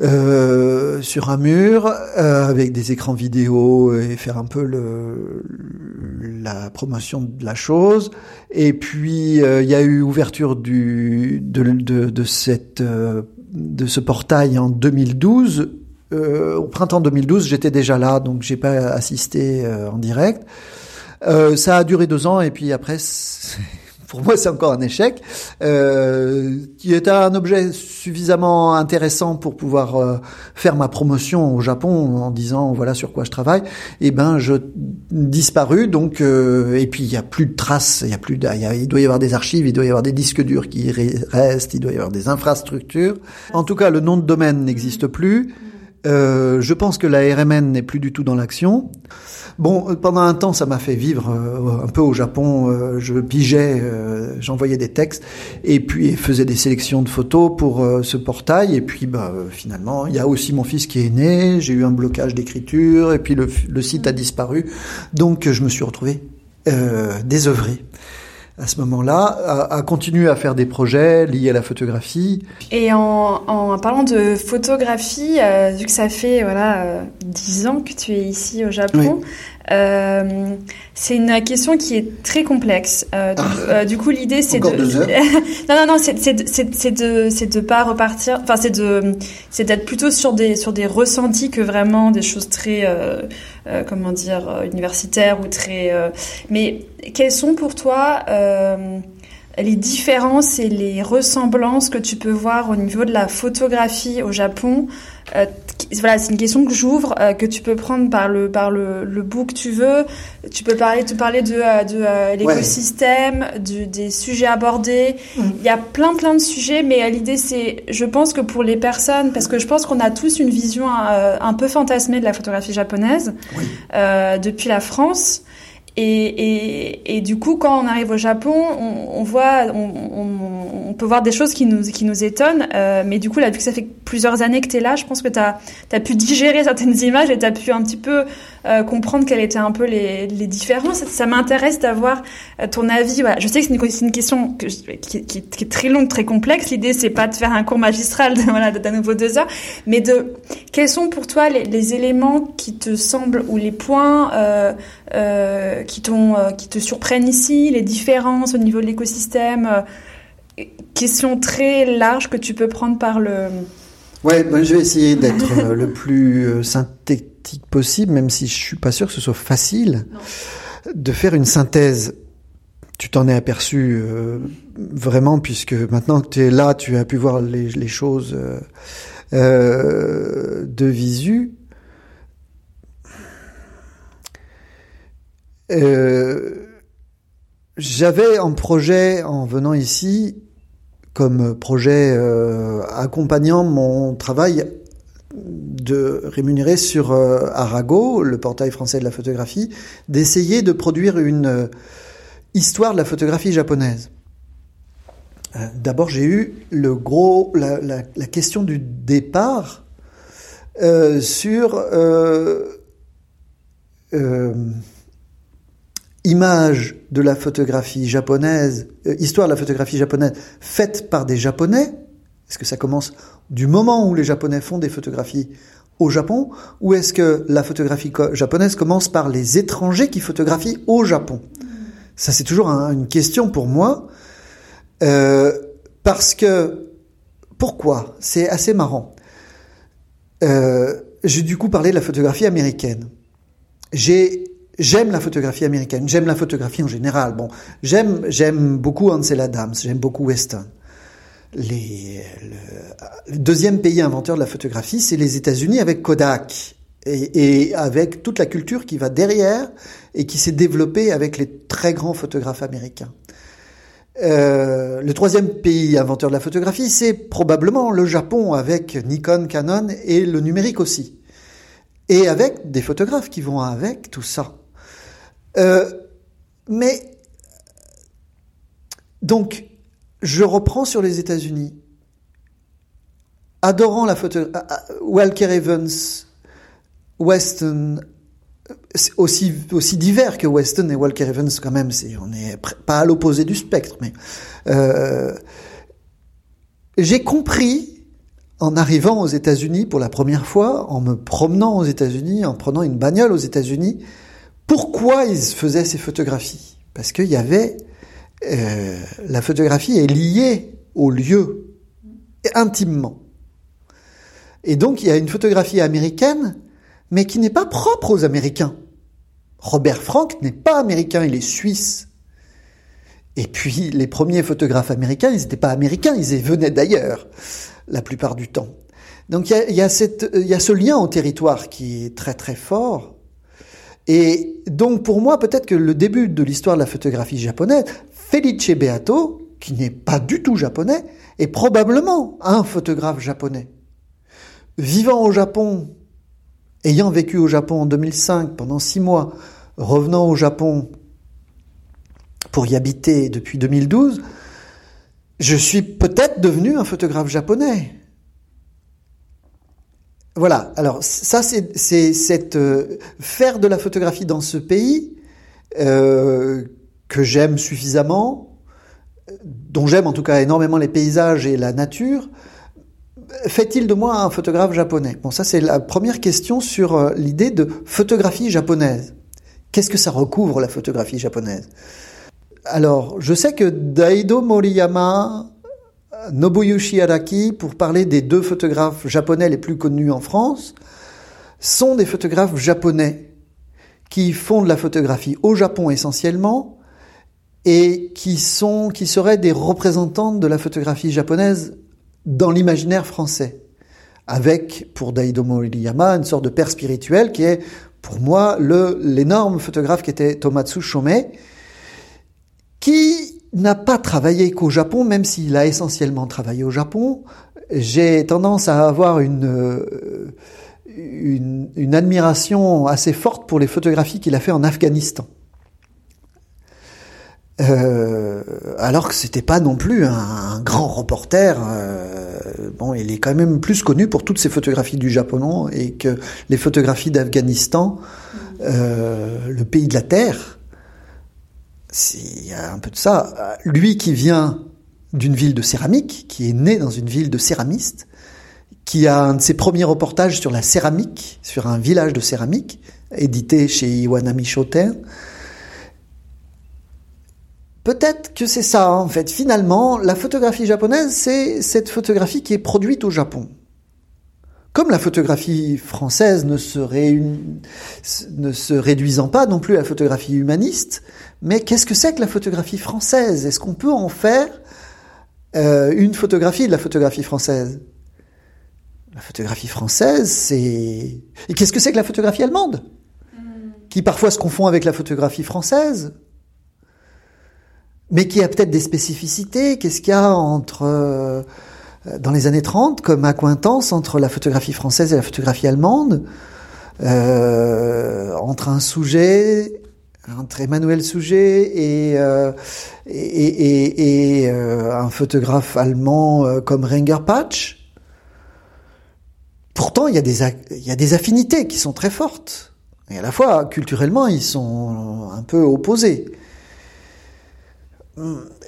Euh, sur un mur avec des écrans vidéo et faire un peu la promotion de la chose et puis il y a eu ouverture de ce portail en 2012. Euh, au printemps 2012, j'étais déjà là, donc j'ai pas assisté euh, en direct. Euh, ça a duré deux ans et puis après, pour moi, c'est encore un échec. Euh, qui était un objet suffisamment intéressant pour pouvoir euh, faire ma promotion au Japon en disant voilà sur quoi je travaille. Et eh ben, je disparu. Donc, euh, et puis il y a plus de traces. Il y a plus. Il, doit y avoir des archives. Il doit y avoir des disques durs qui restent. Il doit y avoir des infrastructures. En tout cas, le nom de domaine n'existe plus. Euh, je pense que la RMN n'est plus du tout dans l'action. Bon, euh, pendant un temps, ça m'a fait vivre euh, un peu au Japon. Euh, je pigeais, j'envoyais des textes et puis faisais des sélections de photos pour ce portail. Et puis, bah, finalement, il y a aussi mon fils qui est né. J'ai eu un blocage d'écriture et puis le, le, site a disparu. Donc, je me suis retrouvé désœuvré à ce moment-là, à, continuer à faire des projets liés à la photographie. Et en, en parlant de photographie, vu que ça fait voilà dix ans que tu es ici au Japon, euh, c'est une question qui est très complexe. Euh, du, ah. euh, du, coup, l'idée c'est de, non non non, c'est de c'est de pas repartir. Enfin, c'est de c'est d'être plutôt sur des sur des ressentis que vraiment des choses très euh, euh comment dire universitaires ou très. mais quelles sont pour toi les différences et les ressemblances que tu peux voir au niveau de la photographie au Japon? Euh, voilà, c'est une question que j'ouvre, euh, que tu peux prendre par le par le, le bout que tu veux. Tu peux parler, te parler de, euh, de l'écosystème, des sujets abordés. Mm. Il y a plein plein de sujets, mais l'idée c'est, je pense que pour les personnes, parce que je pense qu'on a tous une vision un peu fantasmée de la photographie japonaise depuis la France. Et, et, et, du coup, quand on arrive au Japon, on, on voit, on, on, on, peut voir des choses qui nous, qui nous étonnent. Euh, mais du coup, là, vu que ça fait plusieurs années que tu es là, je pense que tu as, as, pu digérer certaines images et tu as pu un petit peu euh, comprendre quelles étaient un peu les, les différences. Ça, m'intéresse d'avoir euh, ton avis. Voilà. Je sais que c'est une, question que, qui, qui, qui, est très longue, très complexe. L'idée, c'est pas de faire un cours magistral de, voilà, d'un nouveau deux heures, mais de quels sont pour toi les, éléments qui te semblent ou les points euh, qui, euh, qui te surprennent ici, les différences au niveau de l'écosystème, question très large que tu peux prendre par le... Ouais, je vais essayer d'être le plus synthétique possible, même si je suis pas sûr que ce soit facile de faire une synthèse. Tu t'en es aperçu vraiment, puisque maintenant que tu es là, tu as pu voir les, les choses de visu. Euh, j'avais un projet en venant ici, comme projet euh, accompagnant mon travail de rémunérer sur euh, Arago, le portail français de la photographie, d'essayer de produire une histoire de la photographie japonaise. D'abord, j'ai eu le gros, la, question du départ sur image de la photographie japonaise, euh, histoire de la photographie japonaise faite par des Japonais Est-ce que ça commence du moment où les Japonais font des photographies au Japon Ou est-ce que la photographie japonaise commence par les étrangers qui photographient au Japon? Ça c'est toujours une question pour moi. Euh, parce que, pourquoi? C'est assez marrant. Euh, J'ai du coup parlé de la photographie américaine. J'ai J'aime la photographie américaine, j'aime la photographie en général. Bon, j'aime j'aime beaucoup Ansel Adams, j'aime beaucoup Weston. Les, le, deuxième pays inventeur de la photographie, c'est les États-Unis avec Kodak et, avec toute la culture qui va derrière et qui s'est développée avec les très grands photographes américains. Euh, le troisième pays inventeur de la photographie, c'est probablement le Japon avec Nikon, Canon et le numérique aussi. Et avec des photographes qui vont avec tout ça. Euh, mais donc, je reprends sur les États-Unis. Adorant la photo, Walker Evans, Weston, aussi aussi divers que Weston et Walker Evans quand même. On n'est pas à l'opposé du spectre, mais euh, j'ai compris en arrivant aux États-Unis pour la première fois, en me promenant aux États-Unis, en prenant une bagnole aux États-Unis, pourquoi ils faisaient ces photographies? Parce qu'il y avait euh, la photographie est liée au lieu intimement. Et donc il y a une photographie américaine, mais qui n'est pas propre aux Américains. Robert Frank n'est pas américain, il est suisse. Et puis les premiers photographes américains, ils n'étaient pas américains, ils venaient d'ailleurs, la plupart du temps. Donc il y a, y a, y a ce lien au territoire qui est très très fort. Et donc pour moi, peut-être que le début de l'histoire de la photographie japonaise, Felice Beato, qui n'est pas du tout japonais, est probablement un photographe japonais. Vivant au Japon, ayant vécu au Japon en 2005 pendant six mois, revenant au Japon pour y habiter depuis 2012, je suis peut-être devenu un photographe japonais. Voilà. Alors ça, c'est euh, faire de la photographie dans ce pays euh, que j'aime suffisamment, dont j'aime en tout cas énormément les paysages et la nature. Fait-il de moi un photographe japonais? Bon, ça c'est la première question sur euh, l'idée de photographie japonaise. Qu'est-ce que ça recouvre la photographie japonaise? Alors, je sais que Daido Moriyama Nobuyushi Araki, pour parler des deux photographes japonais les plus connus en France, sont des photographes japonais qui font de la photographie au Japon essentiellement et qui sont, qui seraient des représentants de la photographie japonaise dans l'imaginaire français. avec, pour Daido Moriyama, une sorte de père spirituel qui est, pour moi, l'énorme photographe qui était Tomatsu Shomei, qui n'a pas travaillé qu'au Japon, même s'il a essentiellement travaillé au Japon. J'ai tendance à avoir une, euh, une, une admiration assez forte pour les photographies qu'il a fait en Afghanistan. Euh, alors que c'était pas non plus un, grand reporter. Euh, bon, il est quand même plus connu pour toutes ses photographies du Japon et que les photographies d'Afghanistan, euh, le pays de la terre. Il y a un peu de ça. Lui qui vient d'une ville de céramique, qui est né dans une ville de céramistes, qui a un de ses premiers reportages sur la céramique, sur un village de céramique, édité chez Iwanami Shoten. Peut-être que c'est ça, en fait. Finalement, la photographie japonaise, c'est cette photographie qui est produite au Japon. Comme la photographie française ne se, réun... ne se réduisant pas non plus à la photographie humaniste, mais qu'est-ce que c'est que la photographie française? Est-ce qu'on peut en faire euh, une photographie de la photographie française? La photographie française, c'est... Et qu'est-ce que c'est que la photographie allemande? Qui parfois se confond avec la photographie française? Mais qui a peut-être des spécificités. Qu'est-ce qu'il y a entre euh, dans les années 30 comme accointance entre la photographie française et la photographie allemande, euh, entre un sujet, entre Emmanuel Sujet et euh, un photographe allemand comme Renger Patch. Pourtant, il y a des il y a des affinités qui sont très fortes. Et à la fois, culturellement, ils sont un peu opposés.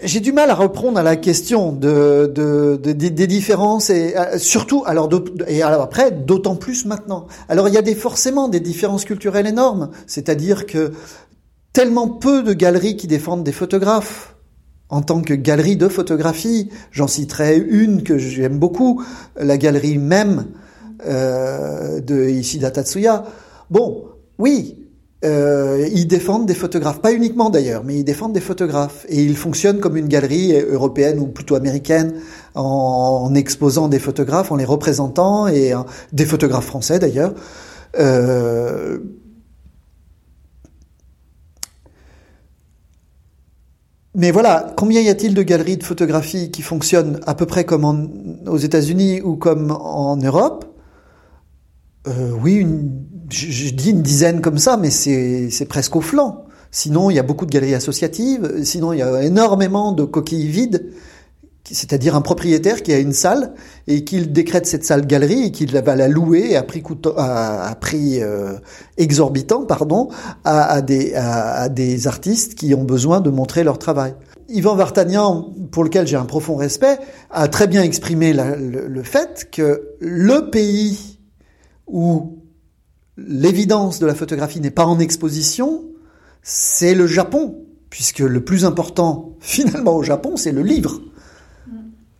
J'ai du mal à reprendre à la question de, de, de, des différences et euh, surtout alors et alors après d'autant plus maintenant. Alors il y a des forcément des différences culturelles énormes, c'est-à-dire que tellement peu de galeries qui défendent des photographes en tant que galerie de photographie. J'en citerai une que j'aime beaucoup, la galerie même euh, de Ishida Tatsuya. Bon, oui, euh, ils défendent des photographes, pas uniquement d'ailleurs, mais ils défendent des photographes et ils fonctionnent comme une galerie européenne ou plutôt américaine en, exposant des photographes, en les représentant et euh, des photographes français d'ailleurs. Euh, Mais voilà, combien y a-t-il de galeries de photographie qui fonctionnent à peu près comme aux États-Unis ou comme en Europe? Euh, Oui, une, je, je, dis une dizaine comme ça, mais c'est presque au flanc. Sinon, il y a beaucoup de galeries associatives. Sinon, il y a énormément de coquilles vides. C'est-à-dire un propriétaire qui a une salle et qu'il décrète cette salle galerie et qu'il va la louer à prix, coûteux, à, prix euh, exorbitant pardon, à, à, des, à, des artistes qui ont besoin de montrer leur travail. Yvan Vartagnan, pour lequel j'ai un profond respect, a très bien exprimé le, le fait que le pays où l'évidence de la photographie n'est pas en exposition, c'est le Japon, puisque le plus important finalement au Japon, c'est le livre.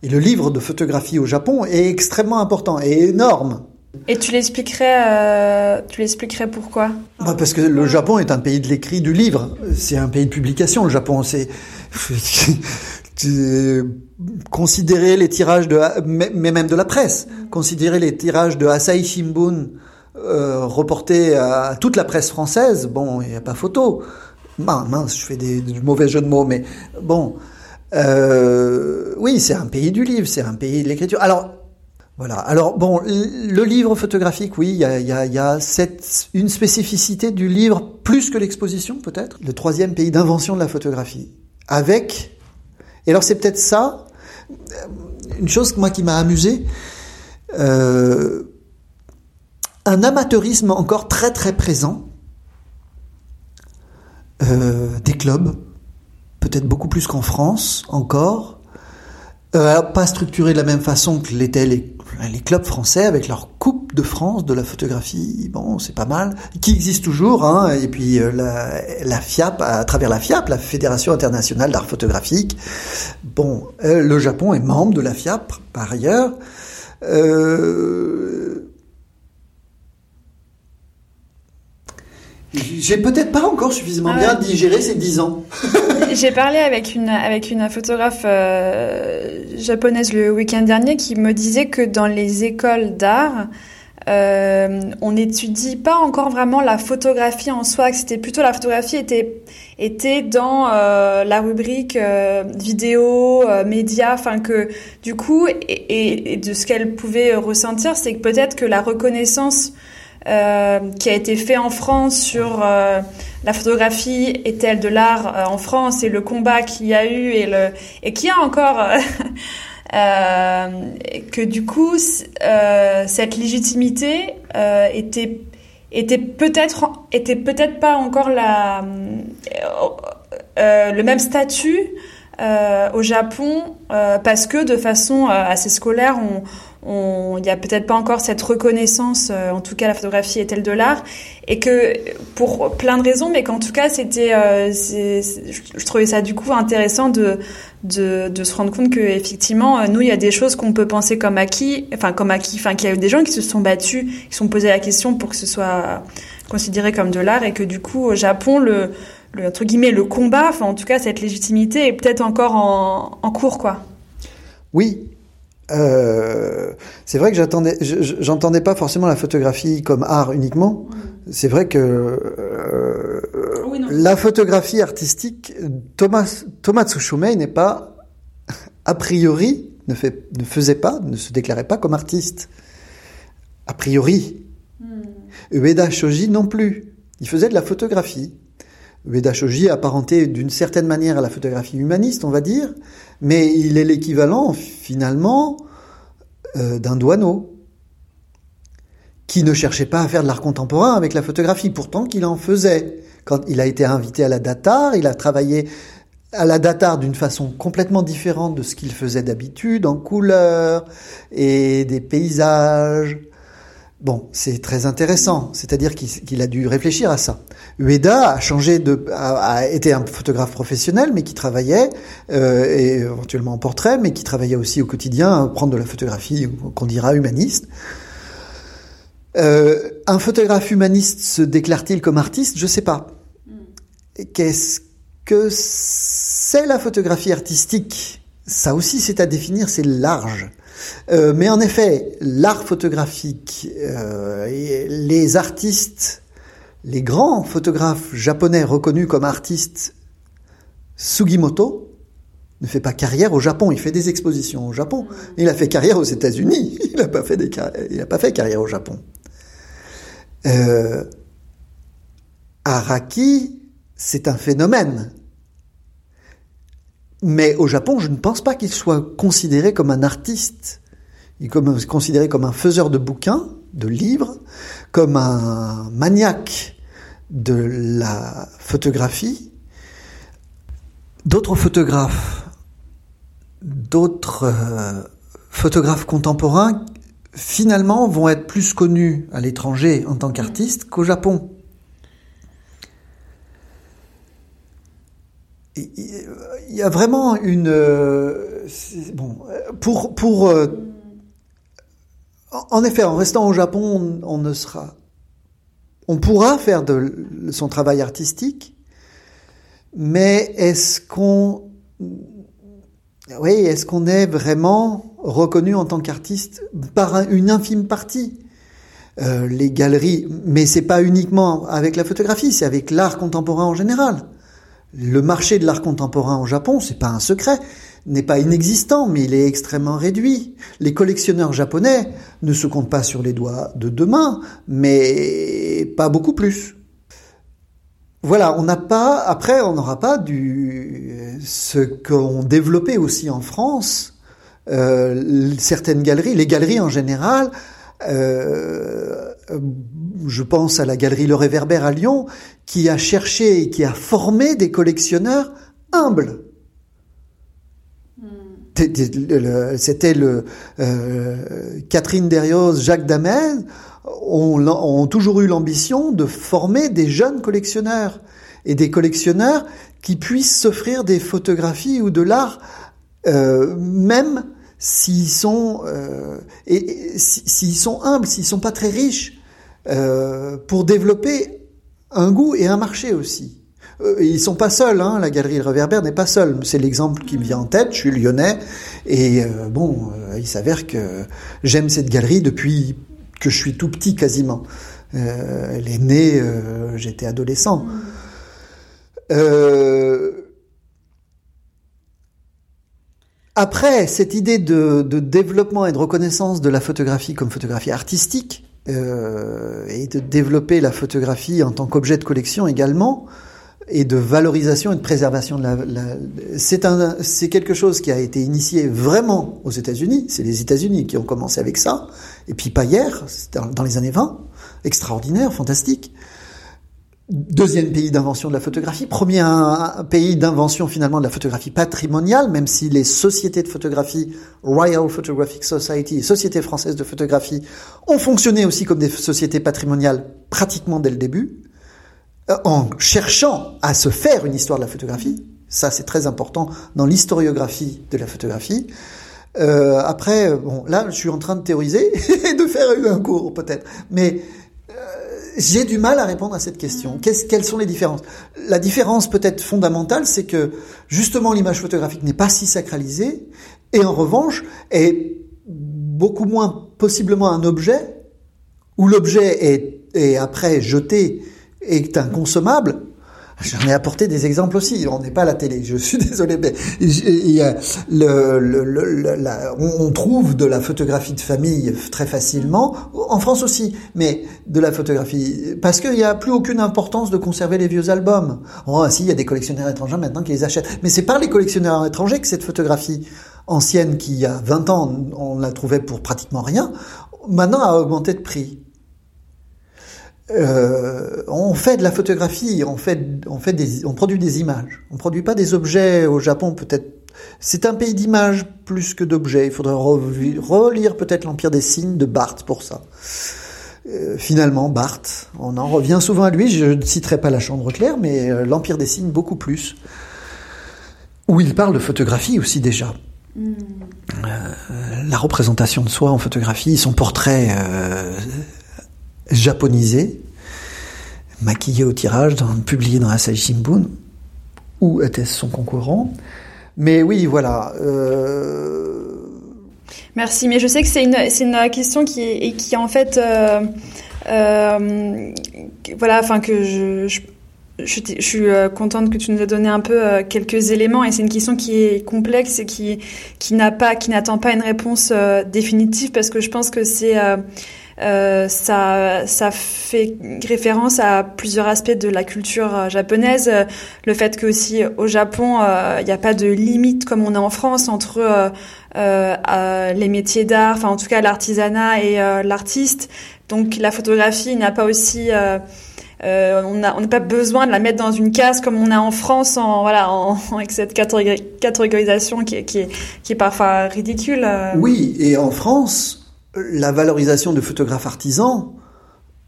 Et le livre de photographie au Japon est extrêmement important et énorme. Et tu l'expliquerais, euh, tu l'expliquerais pourquoi? Bah Parce que le Japon est un pays de l'écrit, du livre. C'est un pays de publication. Le Japon, c'est considérer les tirages de, mais même de la presse, considérer les tirages de Asahi Shimbun euh, reportés à toute la presse française. Bon, il n'y a pas photo. Mince, je fais des, des mauvais jeux de mots, mais bon. Euh, oui, c'est un pays du livre, c'est un pays de l'écriture. Alors, voilà. Alors, bon, le livre photographique, oui, il y a, y a, y a cette, une spécificité du livre plus que l'exposition, peut-être. Le troisième pays d'invention de la photographie. Avec, et alors c'est peut-être ça, une chose qui m'a amusé, euh, un amateurisme encore très très présent, euh, des clubs, peut-être beaucoup plus qu'en France encore, euh, pas structuré de la même façon que l'étaient les, les, clubs français avec leur Coupe de France de la photographie, bon c'est pas mal, qui existe toujours, hein, et puis euh, la, la, FIAP, à travers la FIAP, la Fédération internationale d'art photographique, bon, euh, le Japon est membre de la FIAP par ailleurs, euh, J'ai peut-être pas encore suffisamment Ah bien ouais. digéré ces dix ans. J'ai parlé avec une avec une photographe euh, japonaise le week-end dernier qui me disait que dans les écoles d'art, euh, on n'étudie pas encore vraiment la photographie en soi. Que c'était plutôt la photographie était était dans euh, la rubrique euh, vidéo, euh, média. Enfin que du coup et, et- et de ce qu'elle pouvait ressentir, c'est que peut-être que la reconnaissance euh, qui a été fait en France sur euh, la photographie est-elle de l'art euh, en France et le combat qu'il y a eu et et qu'il y a encore que du coup cette légitimité était était peut-être était peut-être pas encore la le même statut au Japon parce que de façon assez scolaire on- il n'y a peut-être pas encore cette reconnaissance, euh, en tout cas la photographie est-elle de l'art, et que pour plein de raisons, mais qu'en tout cas c'était, euh, je trouvais ça du coup intéressant de de, de se rendre compte que effectivement euh, nous il y a des choses qu'on peut penser comme acquis, enfin comme acquis, enfin qu'il y a eu des gens qui se sont battus, qui se sont posé la question pour que ce soit considéré comme de l'art, et que du coup au Japon le le entre guillemets le combat, enfin en tout cas cette légitimité est peut-être encore en, en cours quoi. Oui. Euh, c'est vrai que j'attendais, j'entendais pas forcément la photographie comme art uniquement. C'est vrai que euh, Oui, la photographie artistique, Thomas Thomas Tsushumei n'est pas a priori ne fait ne faisait pas, ne se déclarait pas comme artiste. A priori. Ueda Shoji non plus. Il faisait de la photographie. Ueda Shoji apparenté d'une certaine manière à la photographie humaniste, on va dire, mais il est l'équivalent finalement euh, d'un douaneau qui ne cherchait pas à faire de l'art contemporain avec la photographie, pourtant qu'il en faisait. Quand il a été invité à la Datar, il a travaillé à la Datar d'une façon complètement différente de ce qu'il faisait d'habitude, en couleurs et des paysages. Bon, c'est très intéressant. C'est-à-dire qu'il a dû réfléchir à ça. Ueda a changé de, a, a été un photographe professionnel, mais qui travaillait euh, et éventuellement en portrait, mais qui travaillait aussi au quotidien à prendre de la photographie qu'on dira humaniste. Euh, un photographe humaniste se déclare-t-il comme artiste? Je sais pas. Qu'est-ce que c'est la photographie artistique? Ça aussi, c'est à définir, c'est large. Euh, mais en effet, l'art photographique, euh, les artistes, les grands photographes japonais reconnus comme artistes, Sugimoto ne fait pas carrière au Japon, il fait des expositions au Japon. Il a fait carrière aux États-Unis, il n'a pas fait carrière au Japon. Euh, Araki, c'est un phénomène. Mais au Japon, je ne pense pas qu'il soit considéré comme un artiste. Il est considéré comme un faiseur de bouquins, de livres, comme un maniaque de la photographie. D'autres photographes, d'autres euh, photographes contemporains, finalement, vont être plus connus à l'étranger en tant qu'artistes qu'au Japon. Il y a vraiment une euh, bon euh, pour pour euh, en- effet en restant au Japon on, on ne sera on pourra faire de son travail artistique mais est-ce qu'on oui est-ce qu'on est vraiment reconnu en tant qu'artiste par un- une infime partie? Euh, les galeries mais c'est pas uniquement avec la photographie c'est avec l'art contemporain en général le marché de l'art contemporain au Japon, c'est pas un secret, n'est pas inexistant, mais il est extrêmement réduit. Les collectionneurs japonais ne se comptent pas sur les doigts de deux mains, mais pas beaucoup plus. Voilà, on n'a pas, après, on n'aura pas du, ce qu'ont développé aussi en France, euh, certaines galeries, les galeries en général, euh, je pense à la galerie Le Réverbère à Lyon, qui a cherché et qui a formé des collectionneurs humbles. Le- C'était le euh, Catherine Derrioz, Jacques Damez ont, ont toujours eu l'ambition de former des jeunes collectionneurs et des collectionneurs qui puissent s'offrir des photographies ou de l'art, euh, même s'ils sont euh, et, et si- s'ils sont humbles, s'ils sont pas très riches, euh, pour développer un goût et un marché aussi. Euh, ils sont pas seuls, hein, la galerie Le Reverbère n'est pas seule. C'est l'exemple qui me vient en tête. Je suis lyonnais et euh, bon, euh, il s'avère que j'aime cette galerie depuis que je suis tout petit quasiment. Euh, elle est née, j'étais adolescent. Après, cette idée de, de, développement et de reconnaissance de la photographie comme photographie artistique et de développer la photographie en tant qu'objet de collection également, et de valorisation et de préservation de la, la c'est un c'est quelque chose qui a été initié vraiment aux États-Unis, c'est les États-Unis qui ont commencé avec ça et puis pas hier, c'était dans les années 20, extraordinaire, fantastique. Deuxième pays d'invention de la photographie, premier pays d'invention finalement de la photographie patrimoniale, même si les sociétés de photographie, Royal Photographic Society, Société française de photographie, ont fonctionné aussi comme des sociétés patrimoniales pratiquement dès le début. Euh, en cherchant à se faire une histoire de la photographie. Ça, c'est très important dans l'historiographie de la photographie. Euh, après, bon, là, je suis en train de théoriser et de faire un cours peut-être, mais j'ai du mal à répondre à cette question. quelles sont les différences? La différence peut-être fondamentale, c'est que justement l'image photographique n'est pas si sacralisée et en revanche est beaucoup moins possiblement un objet où l'objet est, est après jeté est inconsommable, J'en ai apporté des exemples aussi. On n'est pas à la télé. Je suis désolé, mais y a le, le, la, on, trouve de la photographie de famille très facilement en France aussi, mais de la photographie parce qu'il n'y a plus aucune importance de conserver les vieux albums. Oh, si, il y a des collectionneurs étrangers maintenant qui les achètent, mais c'est par les collectionneurs étrangers que cette photographie ancienne qui il y a 20 ans on la trouvait pour pratiquement rien, maintenant a augmenté de prix. Euh, on fait de la photographie, on fait, on fait des, on produit des images. On produit pas des objets au Japon, peut-être. C'est un pays d'images plus que d'objets. Il faudrait relire peut-être l'Empire des signes de Barthes pour ça. Euh, finalement, Barthes, on en revient souvent à lui. Je ne citerai pas la Chambre claire, mais euh, l'Empire des signes beaucoup plus, où il parle de photographie aussi déjà. Hmm. la représentation de soi en photographie, son portrait japonisé, maquillé au tirage, publié dans Asahi Shimbun, ou était-ce son concurrent Mais oui, voilà. Euh... Merci, mais je sais que c'est une, une question qui est, qui en fait, euh, euh, voilà, enfin que je, je suis contente que tu nous aies donné un peu quelques éléments et c'est une question qui est complexe et qui qui n'a pas qui n'attend pas une réponse définitive parce que je pense que c'est euh, ça, ça fait référence à plusieurs aspects de la culture euh, japonaise. Le fait que aussi au Japon, euh, il n'y a pas de limite comme on a en France entre euh, les métiers d'art, enfin en tout cas l'artisanat et l'artiste. Donc la photographie n'a pas aussi euh, on n'a pas besoin de la mettre dans une case comme on a en France, en, voilà, avec cette catégorisation qui est parfois ridicule. Oui, et en France, la valorisation de photographes artisans,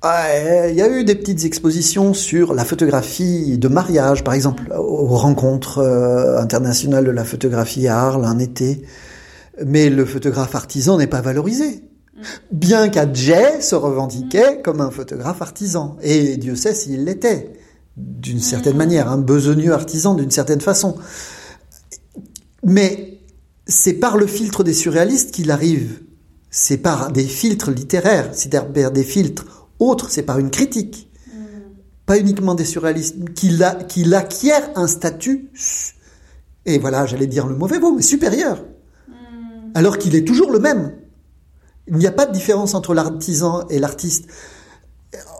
il y a eu des petites expositions sur la photographie de mariage, par exemple, aux rencontres euh, internationales de la photographie à Arles un été. Mais le photographe artisan n'est pas valorisé. Bien qu'Adjay se revendiquait comme un photographe artisan. Et Dieu sait s'il l'était, d'une certaine manière, un besogneux artisan d'une certaine façon. Mais c'est par le filtre des surréalistes qu'il arrive c'est par des filtres littéraires, c'est-à-dire des filtres autres, c'est par une critique, pas uniquement des surréalistes, qu'il acquiert un statut, et voilà, j'allais dire le mauvais mot, mais supérieur, alors qu'il est toujours le même. Il n'y a pas de différence entre l'artisan et l'artiste.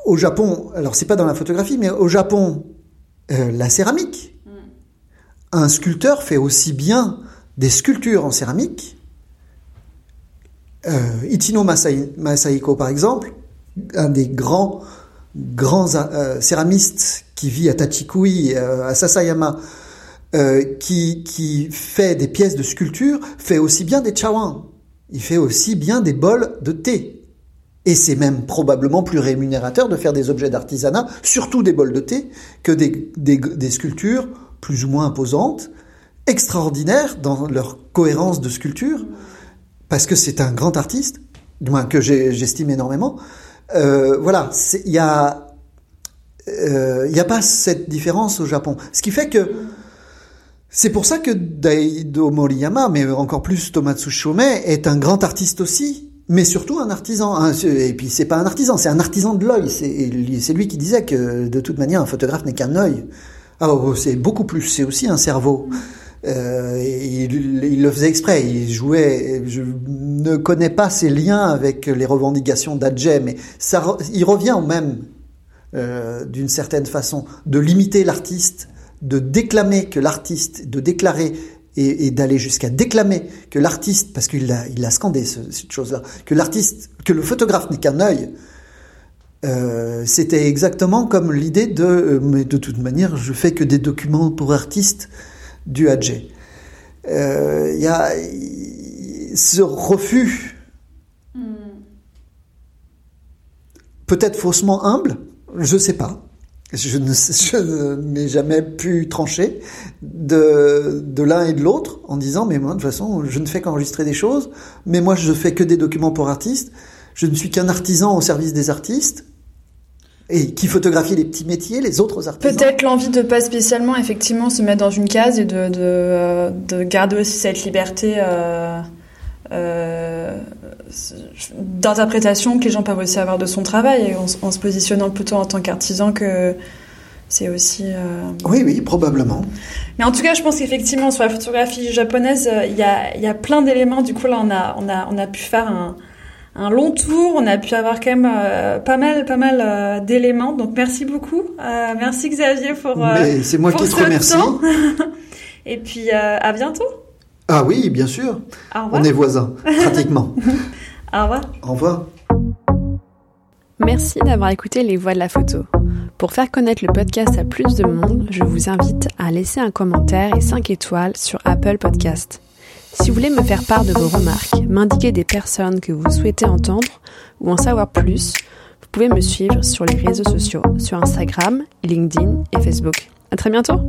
Au Japon, alors c'est pas dans la photographie, mais au Japon, euh, la céramique. Un sculpteur fait aussi bien des sculptures en céramique euh, Ichino Masaiko, par exemple, un des grands, grands euh, céramistes qui vit à Tachikui, euh, à Sasayama, qui, qui fait des pièces de sculpture, fait aussi bien des chawan. Il fait aussi bien des bols de thé. Et c'est même probablement plus rémunérateur de faire des objets d'artisanat, surtout des bols de thé, que des, des, sculptures plus ou moins imposantes, extraordinaires dans leur cohérence de sculpture parce que c'est un grand artiste, du moins que j'estime énormément. Euh, voilà, il y a Il n'y a pas cette différence au Japon. Ce qui fait que c'est pour ça que Daido Moriyama, mais encore plus Tomatsu Shomei, est un grand artiste aussi, mais surtout un artisan. Et puis c'est pas un artisan, c'est un artisan de l'œil. C'est lui qui disait que de toute manière un photographe n'est qu'un œil. Ah, oh, c'est beaucoup plus. C'est aussi un cerveau. Euh, il, le faisait exprès. Il jouait. Je ne connais pas ses liens avec les revendications d'Adje, mais ça, il revient au même, euh, d'une certaine façon, de limiter l'artiste, de déclamer que l'artiste, de déclarer et, d'aller jusqu'à déclamer que l'artiste, parce qu'il a, il a scandé cette chose-là, que l'artiste, que le photographe n'est qu'un œil. Euh, c'était exactement comme l'idée de, mais de toute manière, je fais que des documents pour artistes du Hadj. Euh, il y a ce refus, peut-être faussement humble, je sais pas. Je ne n'ai jamais pu trancher de, de l'un et de l'autre en disant mais moi de toute façon je ne fais qu'enregistrer des choses, mais moi je fais que des documents pour artistes, je ne suis qu'un artisan au service des artistes et qui photographie les petits métiers, les autres artisans. Peut-être l'envie de pas spécialement effectivement se mettre dans une case et de, de, euh, de garder aussi cette liberté euh, euh, d'interprétation que les gens peuvent aussi avoir de son travail en, en se positionnant plutôt en tant qu'artisan que c'est aussi. Euh... Oui, oui, probablement. Mais en tout cas, je pense qu'effectivement sur la photographie japonaise, euh, il y a, y a plein d'éléments. Du coup, là, on a, on a, on a pu faire un un long tour. On a pu avoir quand même euh, pas mal, pas mal euh, d'éléments. Donc merci beaucoup. Euh, merci Xavier pour. c'est moi qui te remercie. Et puis à bientôt. Ah oui, bien sûr. On est voisins, pratiquement. Au revoir. Au revoir. Merci d'avoir écouté Les Voix de la photo. Pour faire connaître le podcast à plus de monde, je vous invite à laisser un commentaire et 5 étoiles sur Apple Podcast. Si vous voulez me faire part de vos remarques, m'indiquer des personnes que vous souhaitez entendre ou en savoir plus, vous pouvez me suivre sur les réseaux sociaux, sur Instagram, LinkedIn et Facebook. À très bientôt!